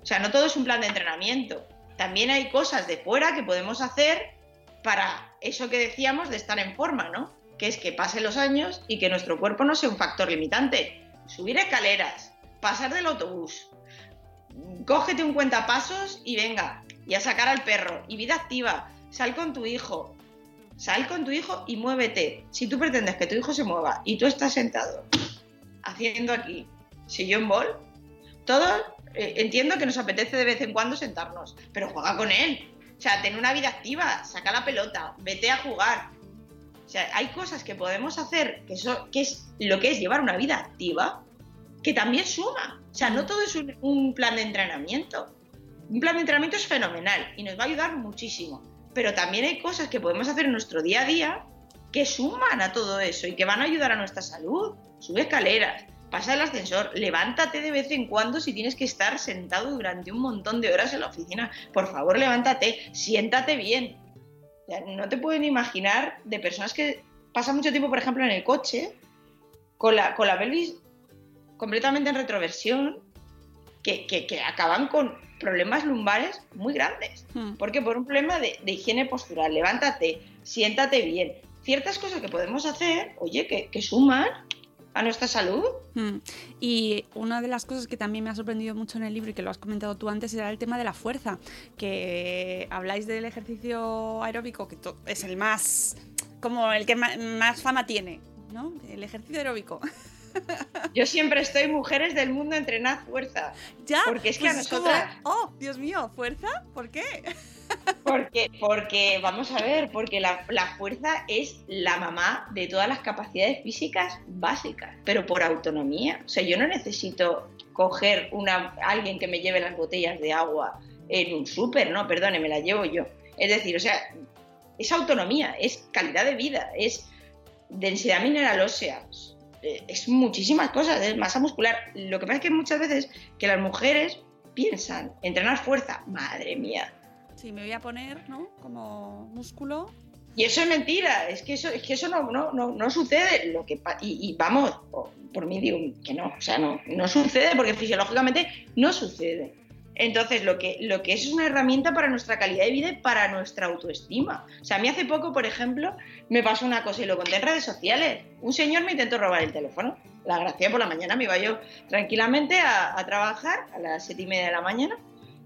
S3: O sea, no todo es un plan de entrenamiento. También hay cosas de fuera que podemos hacer para eso que decíamos de estar en forma, ¿no? Que es que pasen los años y que nuestro cuerpo no sea un factor limitante. Subir escaleras, pasar del autobús, cógete un cuentapasos y venga, y a sacar al perro, y vida activa, sal con tu hijo, sal con tu hijo y muévete. Si tú pretendes que tu hijo se mueva y tú estás sentado haciendo aquí sillón bol, todos eh, entiendo que nos apetece de vez en cuando sentarnos, pero juega con él. O sea, ten una vida activa, saca la pelota, vete a jugar. O sea, hay cosas que podemos hacer que, eso, que es lo que es llevar una vida activa, que también suma. O sea, no todo es un plan de entrenamiento. Un plan de entrenamiento es fenomenal y nos va a ayudar muchísimo. Pero también hay cosas que podemos hacer en nuestro día a día que suman a todo eso y que van a ayudar a nuestra salud. Sube escaleras, pasa el ascensor, levántate de vez en cuando si tienes que estar sentado durante un montón de horas en la oficina. Por favor, levántate, siéntate bien. No te pueden imaginar de personas que pasan mucho tiempo, por ejemplo, en el coche, con la, con la pelvis completamente en retroversión, que, que- que acaban con problemas lumbares muy grandes.
S2: Hmm.
S3: Porque por un problema de, de higiene postural, levántate, siéntate bien. Ciertas cosas que podemos hacer, oye, que, que suman a nuestra salud.
S2: Mm. Y una de las cosas que también me ha sorprendido mucho en el libro y que lo has comentado tú antes era el tema de la fuerza, que habláis del ejercicio aeróbico, que es el más, como el que más fama tiene, ¿no? El ejercicio aeróbico. *laughs* *laughs*
S3: Yo siempre estoy, mujeres del mundo, entrenad fuerza.
S2: ya,
S3: Porque es que a
S2: pues como,
S3: nosotras-
S2: oh, Dios mío, ¿fuerza? ¿Por qué? *laughs*
S3: Porque, porque vamos a ver, porque la, la fuerza es la mamá de todas las capacidades físicas básicas, pero por autonomía. O sea, yo no necesito coger una, alguien que me lleve las botellas de agua en un súper, no, perdone, me las llevo yo. Es decir, o sea, es autonomía, es calidad de vida, es densidad mineral ósea. Eh, es muchísimas cosas, es masa muscular. Lo que pasa es que muchas veces que las mujeres piensan, entrenar fuerza, madre mía.
S2: Sí, me voy a poner, ¿no? Como músculo.
S3: Y eso es mentira, es que eso, es que eso no, no, no, no sucede. Lo que, y, y vamos, por, por mí digo que no, o sea, no, no sucede porque fisiológicamente no sucede. Entonces, lo que, lo que es es una herramienta para nuestra calidad de vida y para nuestra autoestima. O sea, a mí hace poco, por ejemplo, me pasó una cosa y lo conté en redes sociales. Un señor me intentó robar el teléfono. La gracia por la mañana me iba yo tranquilamente a, a trabajar a las siete y media de la mañana.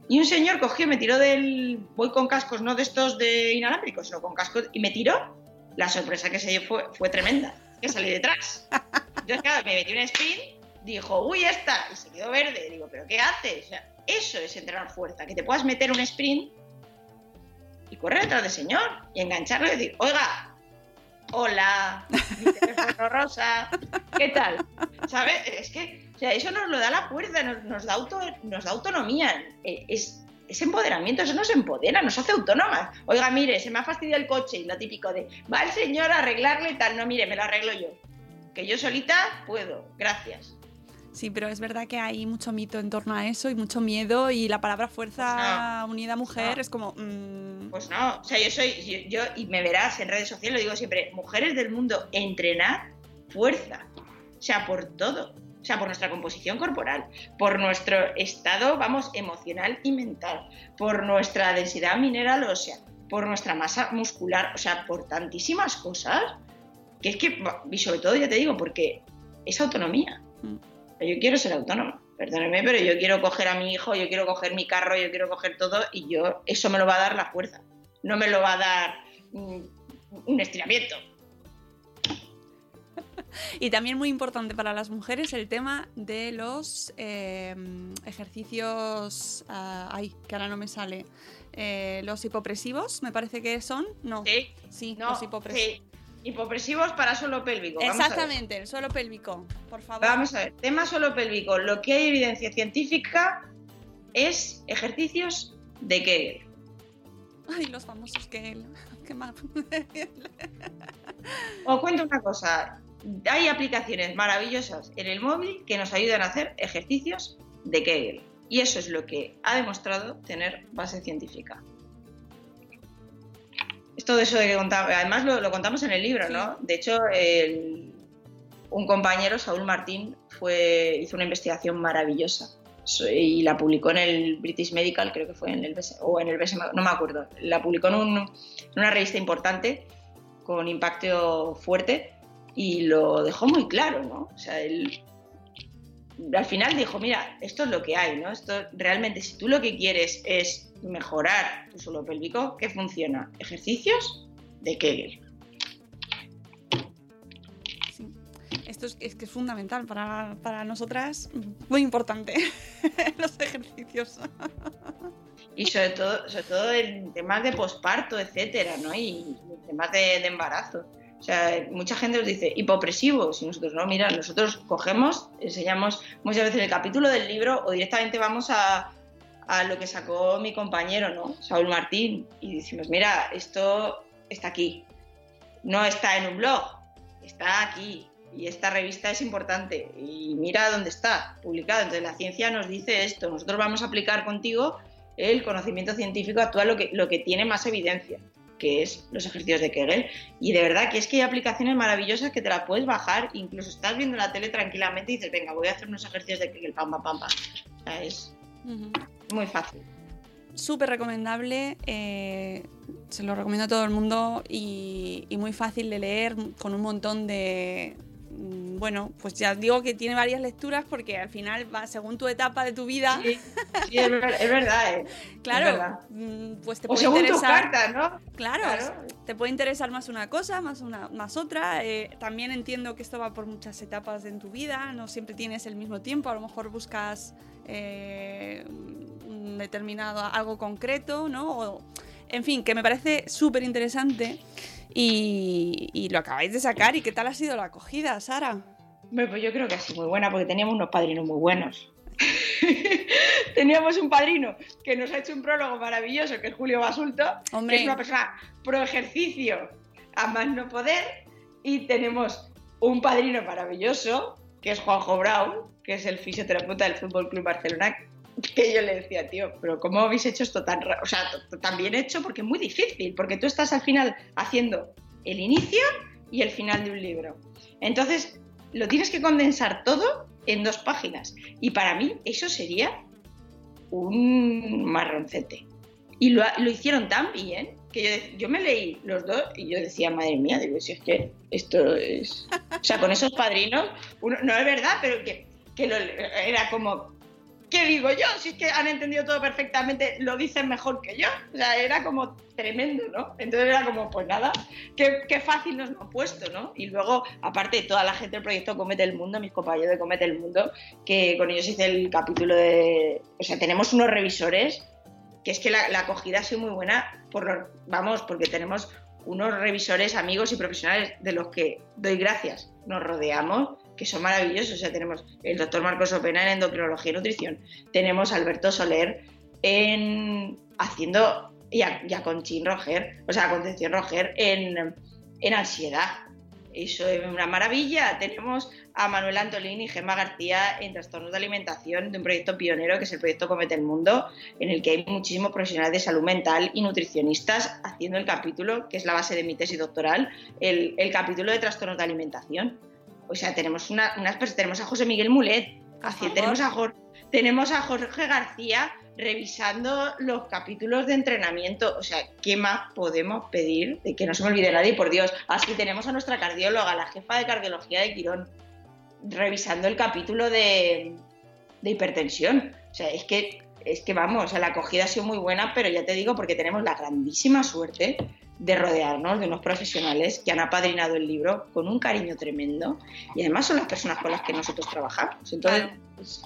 S3: Y un señor cogió, me tiró del. Voy con cascos, no de estos de inalámbricos, sino con cascos, y me tiró. La sorpresa que se dio fue, fue tremenda. Que salí detrás. Entonces, claro, me metí un sprint, dijo, uy, esta, y se quedó verde. Digo, ¿pero qué haces? O sea, eso es entrenar fuerza, que te puedas meter un sprint y correr detrás del señor y engancharlo y decir, oiga, hola, mi *laughs* teléfono rosa, ¿qué tal? ¿Sabes? Es que, eso nos lo da la fuerza, nos, nos da, auto, nos da autonomía, eh, es, es empoderamiento, eso nos empodera, nos hace autónomas. Oiga, mire, se me ha fastidiado el coche y lo típico de, va el señor a arreglarle y tal, no, mire, me lo arreglo yo. Que yo solita puedo, gracias.
S2: Sí, pero es verdad que hay mucho mito en torno a eso y mucho miedo y la palabra fuerza
S3: Pues
S2: unida mujer
S3: no.
S2: es como... mm,
S3: Pues no, o sea, yo soy, yo, yo- y me verás en redes sociales, lo digo siempre, mujeres del mundo, entrenar fuerza, o sea, por todo, o sea, por nuestra composición corporal, por nuestro estado, vamos, emocional y mental, por nuestra densidad mineral ósea, por nuestra masa muscular, o sea, por tantísimas cosas, que es que, y sobre todo, ya te digo, porque es autonomía.
S2: Mm.
S3: Yo quiero ser autónoma, perdóneme, pero yo quiero coger a mi hijo, yo quiero coger mi carro, yo quiero coger todo y yo eso me lo va a dar la fuerza, no me lo va a dar mm, un estiramiento. *laughs*
S2: Y también muy importante para las mujeres el tema de los eh, ejercicios... ah, ay, que ahora no me sale. Eh, los hipopresivos, me parece que son. No.
S3: Sí,
S2: Sí,
S3: no,
S2: los hipopresivos.
S3: sí. Hipopresivos para suelo pélvico.
S2: Exactamente, el suelo pélvico, por favor.
S3: Vamos a ver, tema suelo pélvico. Lo que hay evidencia científica es ejercicios de Kegel.
S2: Ay, los famosos que él. *laughs* Qué mal. *laughs*
S3: Os cuento una cosa. Hay aplicaciones maravillosas en el móvil que nos ayudan a hacer ejercicios de Kegel. Y eso es lo que ha demostrado tener base científica. Esto de eso de que contamos, además lo, lo contamos en el libro, ¿no? De hecho, el- un compañero, Saúl Martín, fue, hizo una investigación maravillosa y la publicó en el British Medical, creo que fue en el BS, o en el BS, no me acuerdo. La publicó en, un- en una revista importante con impacto fuerte y lo dejó muy claro, ¿no? O sea, él al final dijo, mira, esto es lo que hay, ¿no? Esto realmente, si tú lo que quieres es mejorar tu suelo pélvico, ¿qué funciona? Ejercicios de Kegel.
S2: Sí. Esto es, es que es fundamental para, para nosotras, muy importante, *laughs* los ejercicios.
S3: Y sobre todo, sobre todo en temas de posparto, etcétera, ¿no? Y en temas de, de embarazo. O sea, mucha gente nos dice hipopresivos y nosotros no, mira, nosotros cogemos, enseñamos muchas veces el capítulo del libro o directamente vamos a, a lo que sacó mi compañero, ¿no? Saúl Martín, y decimos, mira, esto está aquí. No está en un blog, está aquí. Y esta revista es importante. Y mira dónde está, publicado. Entonces la ciencia nos dice esto. Nosotros vamos a aplicar contigo el conocimiento científico actual, lo que, lo que tiene más evidencia, que es los ejercicios de Kegel. Y de verdad que es que hay aplicaciones maravillosas que te las puedes bajar, incluso estás viendo la tele tranquilamente y dices, venga, voy a hacer unos ejercicios de Kegel, pam, pam, pam. O sea, es. Muy fácil.
S2: Súper recomendable, eh, se lo recomiendo a todo el mundo y, y muy fácil de leer, con un montón de... mm, Bueno, pues ya digo que tiene varias lecturas porque al final va según tu etapa de tu vida,
S3: Sí, sí, es, ver- es verdad, ¿eh? *laughs*
S2: claro,
S3: Es verdad.
S2: mm, pues te
S3: O
S2: puede
S3: según tus
S2: interesar.
S3: cartas, ¿no?
S2: Claro,
S3: Claro.
S2: te puede interesar más una cosa, más una, más otra. eh, también entiendo que esto va por muchas etapas en tu vida, no siempre tienes el mismo tiempo, a lo mejor buscas eh, determinado algo concreto, ¿no? O- en fin, que me parece súper interesante y, y lo acabáis de sacar. ¿Y qué tal ha sido la acogida, Sara?
S3: Hombre, pues yo creo que ha sido muy buena porque teníamos unos padrinos muy buenos. *laughs* teníamos un padrino que nos ha hecho un prólogo maravilloso, que es Julio Basulto,
S2: Hombre.
S3: que es una persona pro ejercicio a más no poder, y tenemos un padrino maravilloso, que es Juanjo Brown, que es el fisioterapeuta del Fútbol Club Barcelona, que yo le decía, tío, pero ¿cómo habéis hecho esto tan, o sea, tan bien hecho? Porque es muy difícil, porque tú estás al final haciendo el inicio y el final de un libro. Entonces, lo tienes que condensar todo en dos páginas. Y para mí eso sería un marroncete. Y lo, lo hicieron tan bien que yo, yo me leí los dos y yo decía, madre mía, digo, si es que esto es... O sea, con esos padrinos, uno- no es verdad, pero que, que lo- era como, ¿qué digo yo? Si es que han entendido todo perfectamente, lo dicen mejor que yo. O sea, era como tremendo, ¿no? Entonces era como, pues nada, qué, qué fácil nos han puesto, ¿no? Y luego, aparte, toda la gente del proyecto Comete el Mundo, mis compañeros de Comete el Mundo, que con ellos hice el capítulo de... O sea, tenemos unos revisores que es que la, acogida ha sido muy buena, por los- vamos, porque tenemos unos revisores, amigos y profesionales de los que doy gracias, nos rodeamos, que son maravillosos. O sea, tenemos el doctor Marcos Opena en endocrinología y nutrición, tenemos a Alberto Soler en haciendo, y a, y a Conchín Roger, o sea, a Concepción Roger en, en ansiedad. Eso es una maravilla. Tenemos a Manuel Antolín y Gemma García en trastornos de alimentación de un proyecto pionero que es el proyecto Comete el Mundo, en el que hay muchísimos profesionales de salud mental y nutricionistas haciendo el capítulo, que es la base de mi tesis doctoral, el, el capítulo de trastornos de alimentación. O sea, tenemos, una, unas, tenemos a José Miguel Mulet, así, tenemos, a tenemos a Jorge García revisando los capítulos de entrenamiento. O sea, ¿qué más podemos pedir? De que no se me olvide nadie, por Dios. Así tenemos a nuestra cardióloga, la jefa de cardiología de Quirón, revisando el capítulo de, de hipertensión. O sea, es que, es que vamos, o sea, la acogida ha sido muy buena, pero ya te digo, porque tenemos la grandísima suerte de rodearnos de unos profesionales que han apadrinado el libro con un cariño tremendo y además son las personas con las que nosotros trabajamos. Entonces,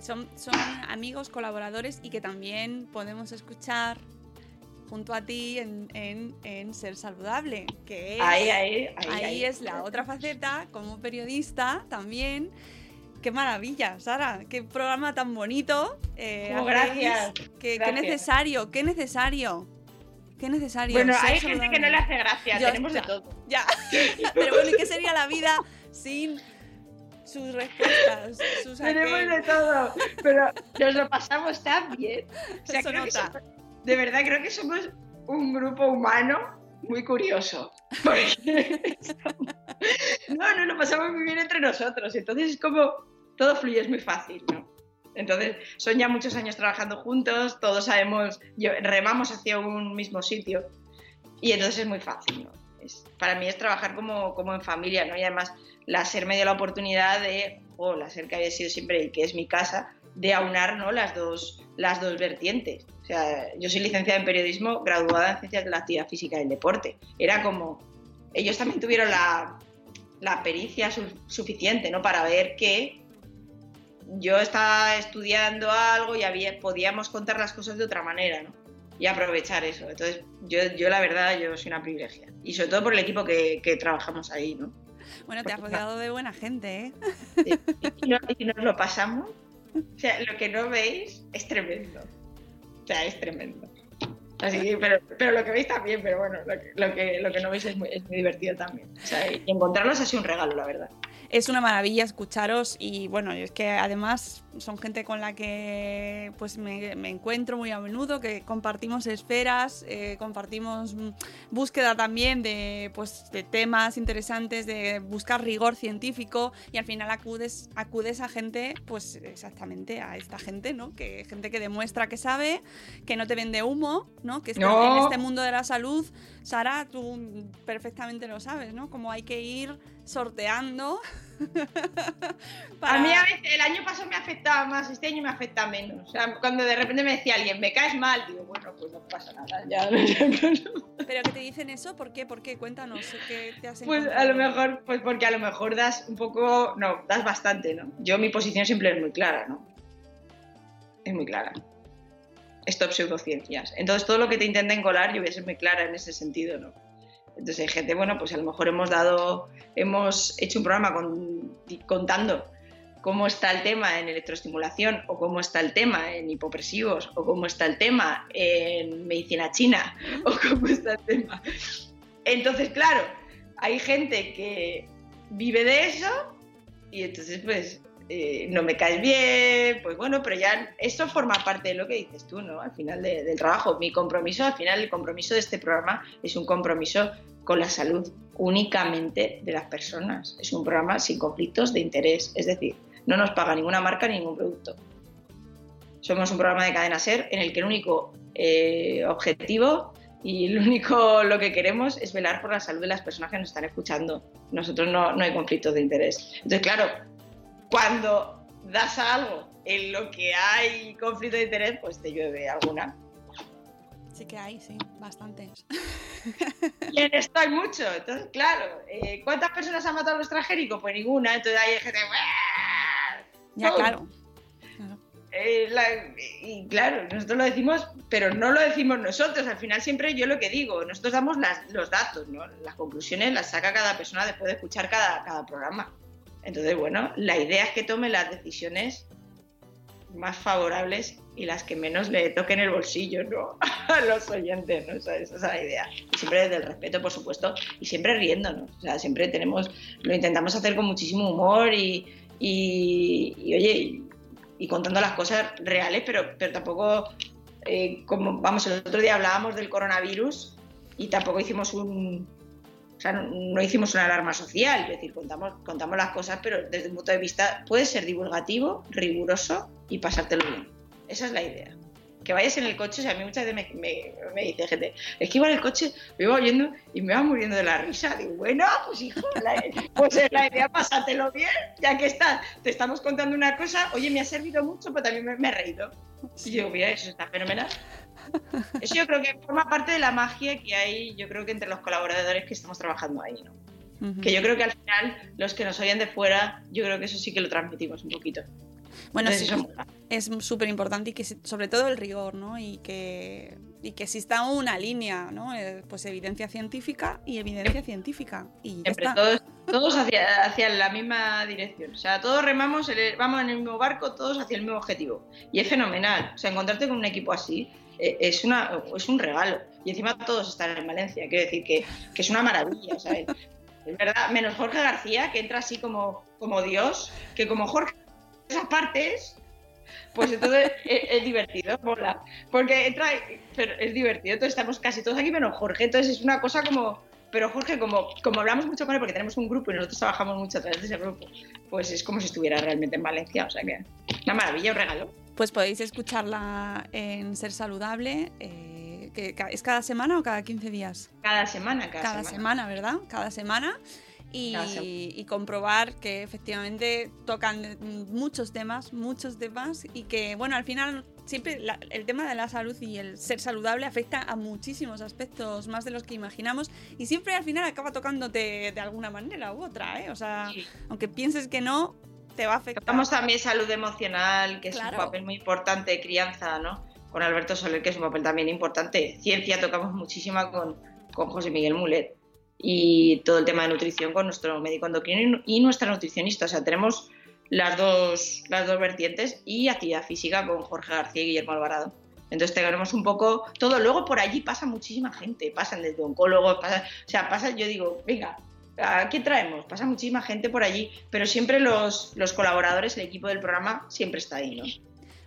S2: Son, son amigos, colaboradores y que también podemos escuchar junto a ti en, en- en Ser Saludable, que es,
S3: ahí, ahí, ahí,
S2: ahí
S3: ahí.
S2: es la otra faceta como periodista también. Qué maravilla, Sara, qué programa tan bonito. eh,
S3: Oh, gracias,
S2: Qué, qué
S3: gracias.
S2: necesario, qué necesario. Qué necesario.
S3: Bueno, hay gente que no
S2: saludable.
S3: le hace gracia,
S2: Yo-
S3: tenemos de
S2: ya.
S3: todo.
S2: Ya, *laughs* pero bueno, ¿y qué sería la vida sin sus respuestas? Sus
S3: Tenemos
S2: aquel?
S3: de todo, pero nos lo pasamos tan bien. O sea,
S2: Eso
S3: creo que
S2: nota.
S3: somos- de verdad creo que somos un grupo humano muy curioso. Porque *laughs* no, no, lo pasamos muy bien entre nosotros. Entonces es como todo fluye, es muy fácil, ¿no? Entonces son ya muchos años trabajando juntos, todos sabemos, yo- remamos hacia un mismo sitio y entonces es muy fácil, ¿no? Para mí es trabajar como, como en familia, ¿no? Y además la SER me dio la oportunidad de, o la SER que había sido siempre y que es mi casa, de aunar ¿no? las, dos, las dos vertientes. O sea, yo soy licenciada en periodismo, graduada en ciencias de la actividad física y el deporte. Era como, ellos también tuvieron la, la pericia su- suficiente ¿no? para ver que yo estaba estudiando algo y había, podíamos contar las cosas de otra manera, ¿no? Y aprovechar eso. Entonces, yo, yo la verdad, yo soy una privilegiada. Y sobre todo por el equipo que, que trabajamos ahí, ¿no?
S2: Bueno, te has rodeado de buena gente, ¿eh?
S3: Sí. Y, no- y nos lo pasamos. O sea, lo que no veis es tremendo. O sea, es tremendo. Así que, pero, pero lo que veis también, pero bueno, lo que, lo que, lo que no veis es muy, es muy divertido también. O sea, y encontrarlos ha sido un regalo, la verdad.
S2: Es una maravilla escucharos y bueno, es que además son gente con la que pues me, me encuentro muy a menudo, que compartimos esferas, eh, compartimos búsqueda también de, pues, de temas interesantes, de buscar rigor científico y al final acudes, acudes a gente, pues exactamente a esta gente, ¿no? Que gente que demuestra que sabe, que no te vende humo, ¿no? Que
S3: No.
S2: en este mundo de la salud, Sara, tú perfectamente lo sabes, ¿no? Como hay que ir sorteando. *laughs*
S3: A mí a veces el año pasado me afectaba más, este año me afecta menos. O sea, cuando de repente me decía alguien, me caes mal, digo, bueno, pues no pasa nada. *laughs* Ya,
S2: ¿Pero que te dicen eso? ¿Por qué? ¿Por qué? Cuéntanos. ¿qué te has
S3: Pues a lo mejor, pues porque a lo mejor das un poco, no, das bastante, ¿no? Yo mi posición siempre es muy clara, ¿no? Es muy clara. Stop pseudociencias. Entonces todo lo que te intenten colar yo voy a ser muy clara en ese sentido, ¿no? Entonces hay gente, bueno, pues a lo mejor hemos dado, hemos hecho un programa con- contando cómo está el tema en electroestimulación o cómo está el tema en hipopresivos o cómo está el tema en medicina china o cómo está el tema. Entonces, claro, hay gente que vive de eso y entonces pues eh, no me caes bien, pues bueno, pero ya eso forma parte de lo que dices tú, ¿no? Al final de- del trabajo. Mi compromiso, al final el compromiso de este programa es un compromiso con la salud únicamente de las personas. Es un programa sin conflictos de interés, es decir, no nos paga ninguna marca ni ningún producto. Somos un programa de cadena ser en el que el único eh, objetivo y el único lo que queremos es velar por la salud de las personas que nos están escuchando. Nosotros no, no hay conflictos de interés. Entonces, claro, cuando das a algo en lo que hay conflicto de interés, pues te llueve alguna.
S2: Sí que hay, sí, bastantes.
S3: Y en esto hay mucho. Entonces, claro, eh, ¿cuántas personas han matado a los transgénicos? Pues ninguna. Entonces hay gente.
S2: Ya, claro.
S3: Eh, la- y claro, nosotros lo decimos, pero no lo decimos nosotros. Al final siempre yo lo que digo, nosotros damos las- los datos, ¿no? Las conclusiones las saca cada persona después de escuchar cada, cada programa. Entonces, bueno, la idea es que tome las decisiones más favorables y las que menos le toquen el bolsillo, ¿no? *laughs* A los oyentes, ¿no? Esa, esa es la idea. Y siempre desde el respeto, por supuesto, y siempre riéndonos. O sea, siempre tenemos, lo intentamos hacer con muchísimo humor y, y, oye, y, contando las cosas reales, pero, pero tampoco, eh, como, vamos, el otro día hablábamos del coronavirus y tampoco hicimos un, o sea, no, hicimos una alarma social, es decir, contamos, contamos las cosas, pero desde un punto de vista puede ser divulgativo, riguroso y pasártelo bien. Esa es la idea. Que vayas en el coche, o sea, a mí muchas veces me, me- dice gente, es que iba en el coche, me iba oyendo y me iba muriendo de la risa. Digo, bueno, pues hijo, pues es la idea, pásatelo bien, ya que estás, te estamos contando una cosa, oye, me ha servido mucho, pero también me, he reído. Y yo, mira, eso está fenomenal. *laughs* Eso yo creo que forma parte de la magia que hay, yo creo que entre los colaboradores que estamos trabajando ahí, ¿no?
S2: Ujú.
S3: Que yo creo que al final los que nos oyen de fuera, yo creo que eso sí que lo transmitimos un poquito.
S2: Bueno,
S3: Entonces,
S2: sí, es súper importante y que sobre todo el rigor, ¿no? Y que, y que exista una línea, ¿no? Eh, Pues evidencia científica y evidencia científica. Y ya
S3: Siempre
S2: está.
S3: todos, todos hacia, hacia la misma dirección. O sea, todos remamos, el- vamos en el mismo barco, todos hacia el mismo objetivo. Y es fenomenal. O sea, encontrarte con un equipo así es, una, es un regalo. Y encima todos están en Valencia. Quiero decir que, que es una maravilla, ¿sabes? Es verdad, menos Jorge García, que entra así como, como Dios, que como Jorge esas partes, pues entonces *laughs* es, es divertido, mola. Porque entra, pero es divertido, entonces estamos casi todos aquí menos Jorge, entonces es una cosa como, pero Jorge, como, como hablamos mucho con él, porque tenemos un grupo y nosotros trabajamos mucho a través de ese grupo, pues es como si estuviera realmente en Valencia, o sea que una maravilla, un regalo.
S2: Pues podéis escucharla en Ser Saludable. eh, que ¿Es cada semana o cada 15 días?
S3: Cada semana, cada,
S2: Cada, semana. ¿verdad? Cada semana. Y,
S3: Cada semana.
S2: y comprobar que efectivamente tocan muchos temas, muchos temas, y que, bueno, al final siempre la- el tema de la salud y el ser saludable afecta a muchísimos aspectos más de los que imaginamos, y siempre al final acaba tocándote de alguna manera u otra, ¿eh? O sea,
S3: Sí.
S2: aunque pienses que no, te va a afectar.
S3: Tocamos también salud emocional, que es
S2: Claro.
S3: un papel muy importante de crianza, ¿no? Con Alberto Soler, que es un papel también importante. Ciencia tocamos muchísima con, con José Miguel Mulet. Y todo el tema de nutrición con nuestro médico endocrino y nuestra nutricionista. O sea, tenemos las dos, las dos vertientes y actividad física con Jorge García y Guillermo Alvarado. Entonces tenemos un poco todo. Luego por allí pasa muchísima gente. Pasan desde oncólogos, pasa, o sea, pasa, yo digo, venga, ¿a qué traemos? Pasa muchísima gente por allí, pero siempre los, los colaboradores, el equipo del programa, siempre está ahí, ¿no?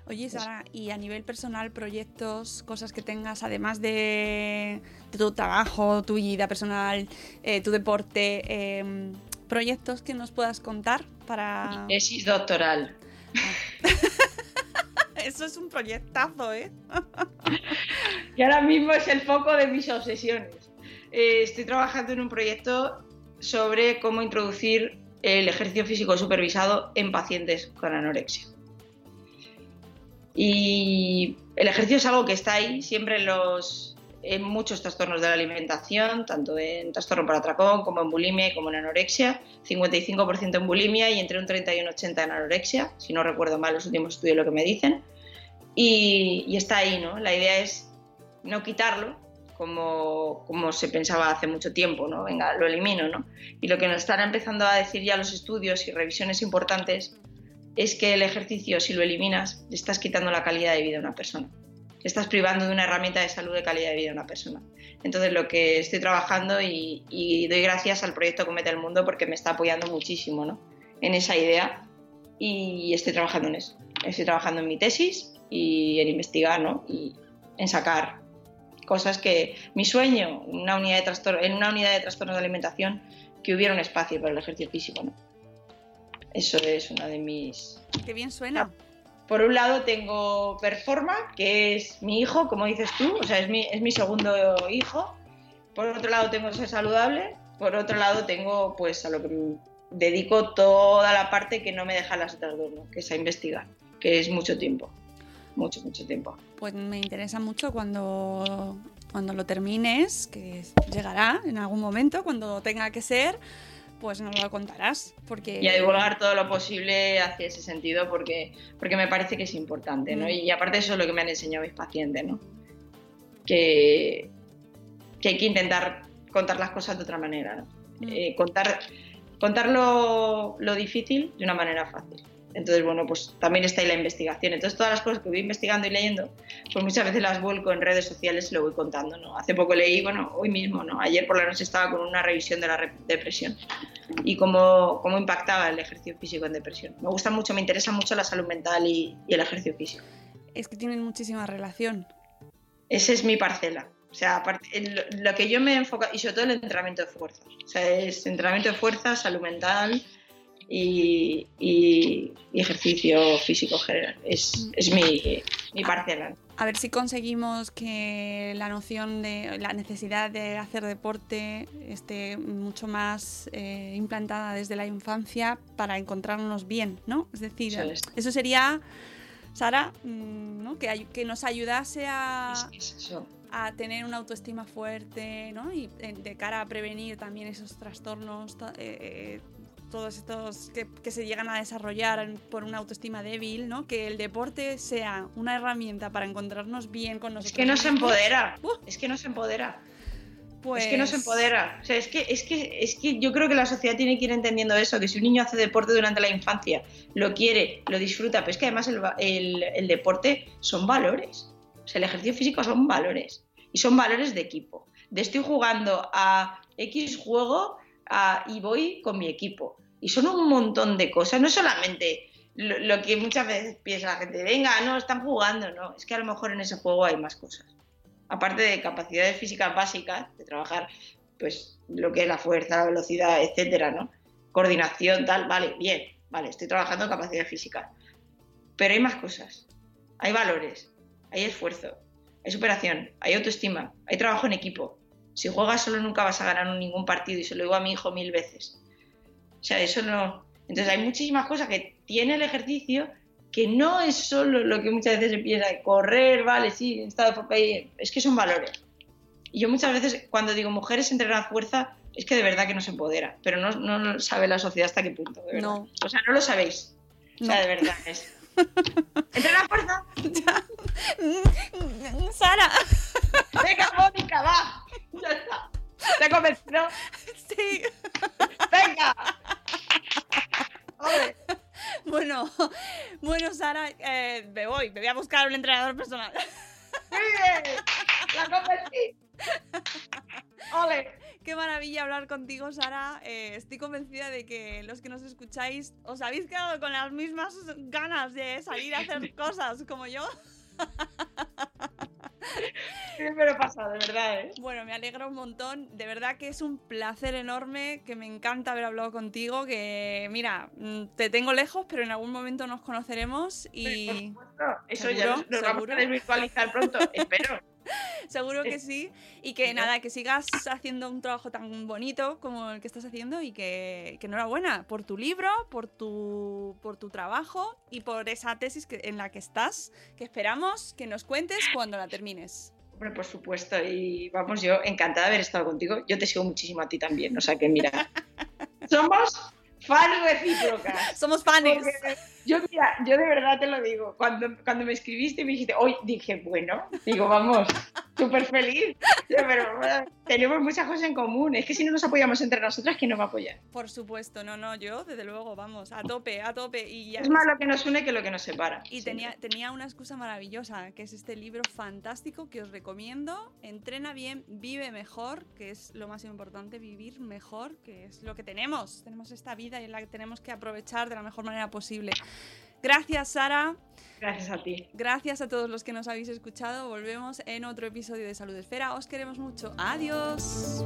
S2: Oye, Sara, y a nivel personal, proyectos, cosas que tengas, además de, de tu trabajo, tu vida personal, eh, tu deporte, eh, proyectos que nos puedas contar para...
S3: Tesis doctoral. *laughs*
S2: Eso es un proyectazo, ¿eh? *laughs*
S3: Y ahora mismo es el foco de mis obsesiones. Eh, estoy trabajando en un proyecto sobre cómo introducir el ejercicio físico supervisado en pacientes con anorexia. Y el ejercicio es algo que está ahí siempre en, los, en muchos trastornos de la alimentación, tanto en trastorno por atracón como en bulimia y como en anorexia. 55% en bulimia y entre un 30 y un 80 en anorexia, si no recuerdo mal los últimos estudios lo que me dicen. Y, y está ahí, ¿no? La idea es no quitarlo, como, como se pensaba hace mucho tiempo, ¿no? Venga, lo elimino, ¿no? Y lo que nos están empezando a decir ya los estudios y revisiones importantes es que el ejercicio, si lo eliminas, le estás quitando la calidad de vida a una persona. estás privando de una herramienta de salud de calidad de vida a una persona. Entonces, lo que estoy trabajando y, y doy gracias al proyecto Cometa el Mundo porque me está apoyando muchísimo ¿no? en esa idea y estoy trabajando en eso. Estoy trabajando en mi tesis y en investigar ¿no? y en sacar cosas que mi sueño una unidad de trastorno, en una unidad de trastornos de alimentación que hubiera un espacio para el ejercicio físico. ¿no? Eso es una de mis...
S2: Qué bien suena.
S3: Por un lado tengo Performa, que es mi hijo, como dices tú, o sea, es mi, es mi segundo hijo. Por otro lado tengo Ser Saludable. Por otro lado tengo, pues, a lo que me dedico toda la parte que no me deja las otras dos, ¿no? que es a investigar, que es mucho tiempo. Mucho, mucho tiempo.
S2: Pues me interesa mucho cuando, cuando lo termines, que llegará en algún momento, cuando tenga que ser, pues nos lo contarás. Porque...
S3: Y a divulgar todo lo posible hacia ese sentido porque, porque me parece que es importante, ¿no?
S2: Mm.
S3: Y aparte eso es lo que me han enseñado mis pacientes, ¿no? Que, que hay que intentar contar las cosas de otra manera, ¿no?
S2: Mm.
S3: Eh, contar contar lo, lo difícil de una manera fácil. Entonces, bueno, pues también está ahí la investigación. Entonces, todas las cosas que voy investigando y leyendo, pues muchas veces las vuelco en redes sociales y lo voy contando, ¿no? Hace poco leí, bueno, hoy mismo, ¿no? Ayer por la noche estaba con una revisión de la re- depresión y cómo, cómo impactaba el ejercicio físico en depresión. Me gusta mucho, me interesa mucho la salud mental y, y el ejercicio físico.
S2: Es que tienen muchísima relación.
S3: Esa es mi parcela. O sea, lo que yo me enfoco, y sobre todo el entrenamiento de fuerza. O sea, es entrenamiento de fuerza, salud mental y, y- y ejercicio físico en general. Es, es mi, mi parcela.
S2: A ver si conseguimos que la noción de la necesidad de hacer deporte esté mucho más eh, implantada desde la infancia para encontrarnos bien, ¿no? Es decir,
S3: Eso es.
S2: eso sería, Sara, mm, ¿no? que, que nos ayudase a,
S3: Es- es eso.
S2: a tener una autoestima fuerte, ¿no? Y eh, de cara a prevenir también esos trastornos, to- eh, todos estos que, que se llegan a desarrollar por una autoestima débil, ¿no? Que el deporte sea una herramienta para encontrarnos bien con
S3: Es
S2: nosotros.
S3: que nos
S2: mismos,
S3: empodera.
S2: Uh.
S3: Es que nos empodera.
S2: Pues,
S3: Es que nos empodera. O sea, es que, es, que, es que yo creo que la sociedad tiene que ir entendiendo eso, que si un niño hace deporte durante la infancia, lo quiere, lo disfruta, pero es que además el- el deporte son valores. O sea, el ejercicio físico son valores. Y son valores de equipo. De estoy jugando a X juego a- y voy con mi equipo. Y son un montón de cosas, no solamente lo, que muchas veces piensa la gente, venga, no, están jugando, no, es que a lo mejor en ese juego hay más cosas aparte de capacidades físicas básicas, de trabajar pues lo que es la fuerza, la velocidad, etcétera, ¿no? Coordinación, tal, vale, bien, vale, estoy trabajando en capacidades físicas. Pero hay más cosas. Hay valores, hay esfuerzo, hay superación, hay autoestima, hay trabajo en equipo. Si juegas solo nunca vas a ganar ningún partido y se lo digo a mi hijo mil veces. O sea, eso no. Entonces hay muchísimas cosas que tiene el ejercicio que no es solo lo que muchas veces se piensa, correr, vale, sí, estado es que son valores. Y yo muchas veces cuando digo mujeres entrenan fuerza, es que de verdad que nos empodera, pero no, no lo sabe la sociedad hasta qué punto, de verdad.
S2: No.
S3: O sea, no lo sabéis. O sea,
S2: No.
S3: de verdad es. *laughs* Entrena fuerza. *laughs*
S2: Sara,
S3: Venga, Mónica, va. Ya está. ¿Te ha convencido? *laughs*
S2: sí.
S3: Venga. Ole.
S2: Bueno, bueno, Sara, eh, me voy, me voy a buscar un entrenador personal.
S3: Bien. La convencí. Ole.
S2: Qué maravilla hablar contigo, Sara. Eh, estoy convencida de que los que nos escucháis os habéis quedado con las mismas ganas de salir a hacer *laughs* cosas como yo.
S3: Sí, lo he pasado, de verdad, ¿eh?
S2: Bueno, me alegra un montón. De verdad que es un placer enorme, que me encanta haber hablado contigo. Que, mira, mm, te tengo lejos, pero en algún momento nos conoceremos y
S3: Por supuesto. Eso ya
S2: ¿Seguro?
S3: nos, nos vamos a desvirtualizar pronto, espero.
S2: Seguro que sí. Y que nada, que sigas haciendo un trabajo tan bonito como el que estás haciendo y que, que enhorabuena por tu libro, por tu, por tu trabajo y por esa tesis que, en la que estás, que esperamos que nos cuentes cuando la termines.
S3: Hombre, por supuesto, y vamos, yo encantada de haber estado contigo. Yo te sigo muchísimo a ti también, o sea que mira, *laughs* somos fans recíprocas.
S2: Somos fans.
S3: Porque Yo, mira, yo de verdad te lo digo, cuando, cuando me escribiste y me dijiste, hoy dije, bueno, digo, vamos, súper feliz. Pero bueno, tenemos muchas cosas en común. Es que si no nos apoyamos entre nosotras, ¿quién nos va a apoyar?
S2: Por supuesto, no, no, yo desde luego, vamos, a tope, a tope. Y ya
S3: Es más lo que nos une que lo que nos separa.
S2: Y tenía, tenía una excusa maravillosa, que es este libro fantástico que os recomiendo. Entrena bien, vive mejor, que es lo más importante, vivir mejor, que es lo que tenemos. Tenemos esta vida y la que tenemos que aprovechar de la mejor manera posible. Gracias, Sara.
S3: Gracias a ti.
S2: Gracias a todos los que nos habéis escuchado. Volvemos en otro episodio de Salud Esfera. Os queremos mucho. Adiós.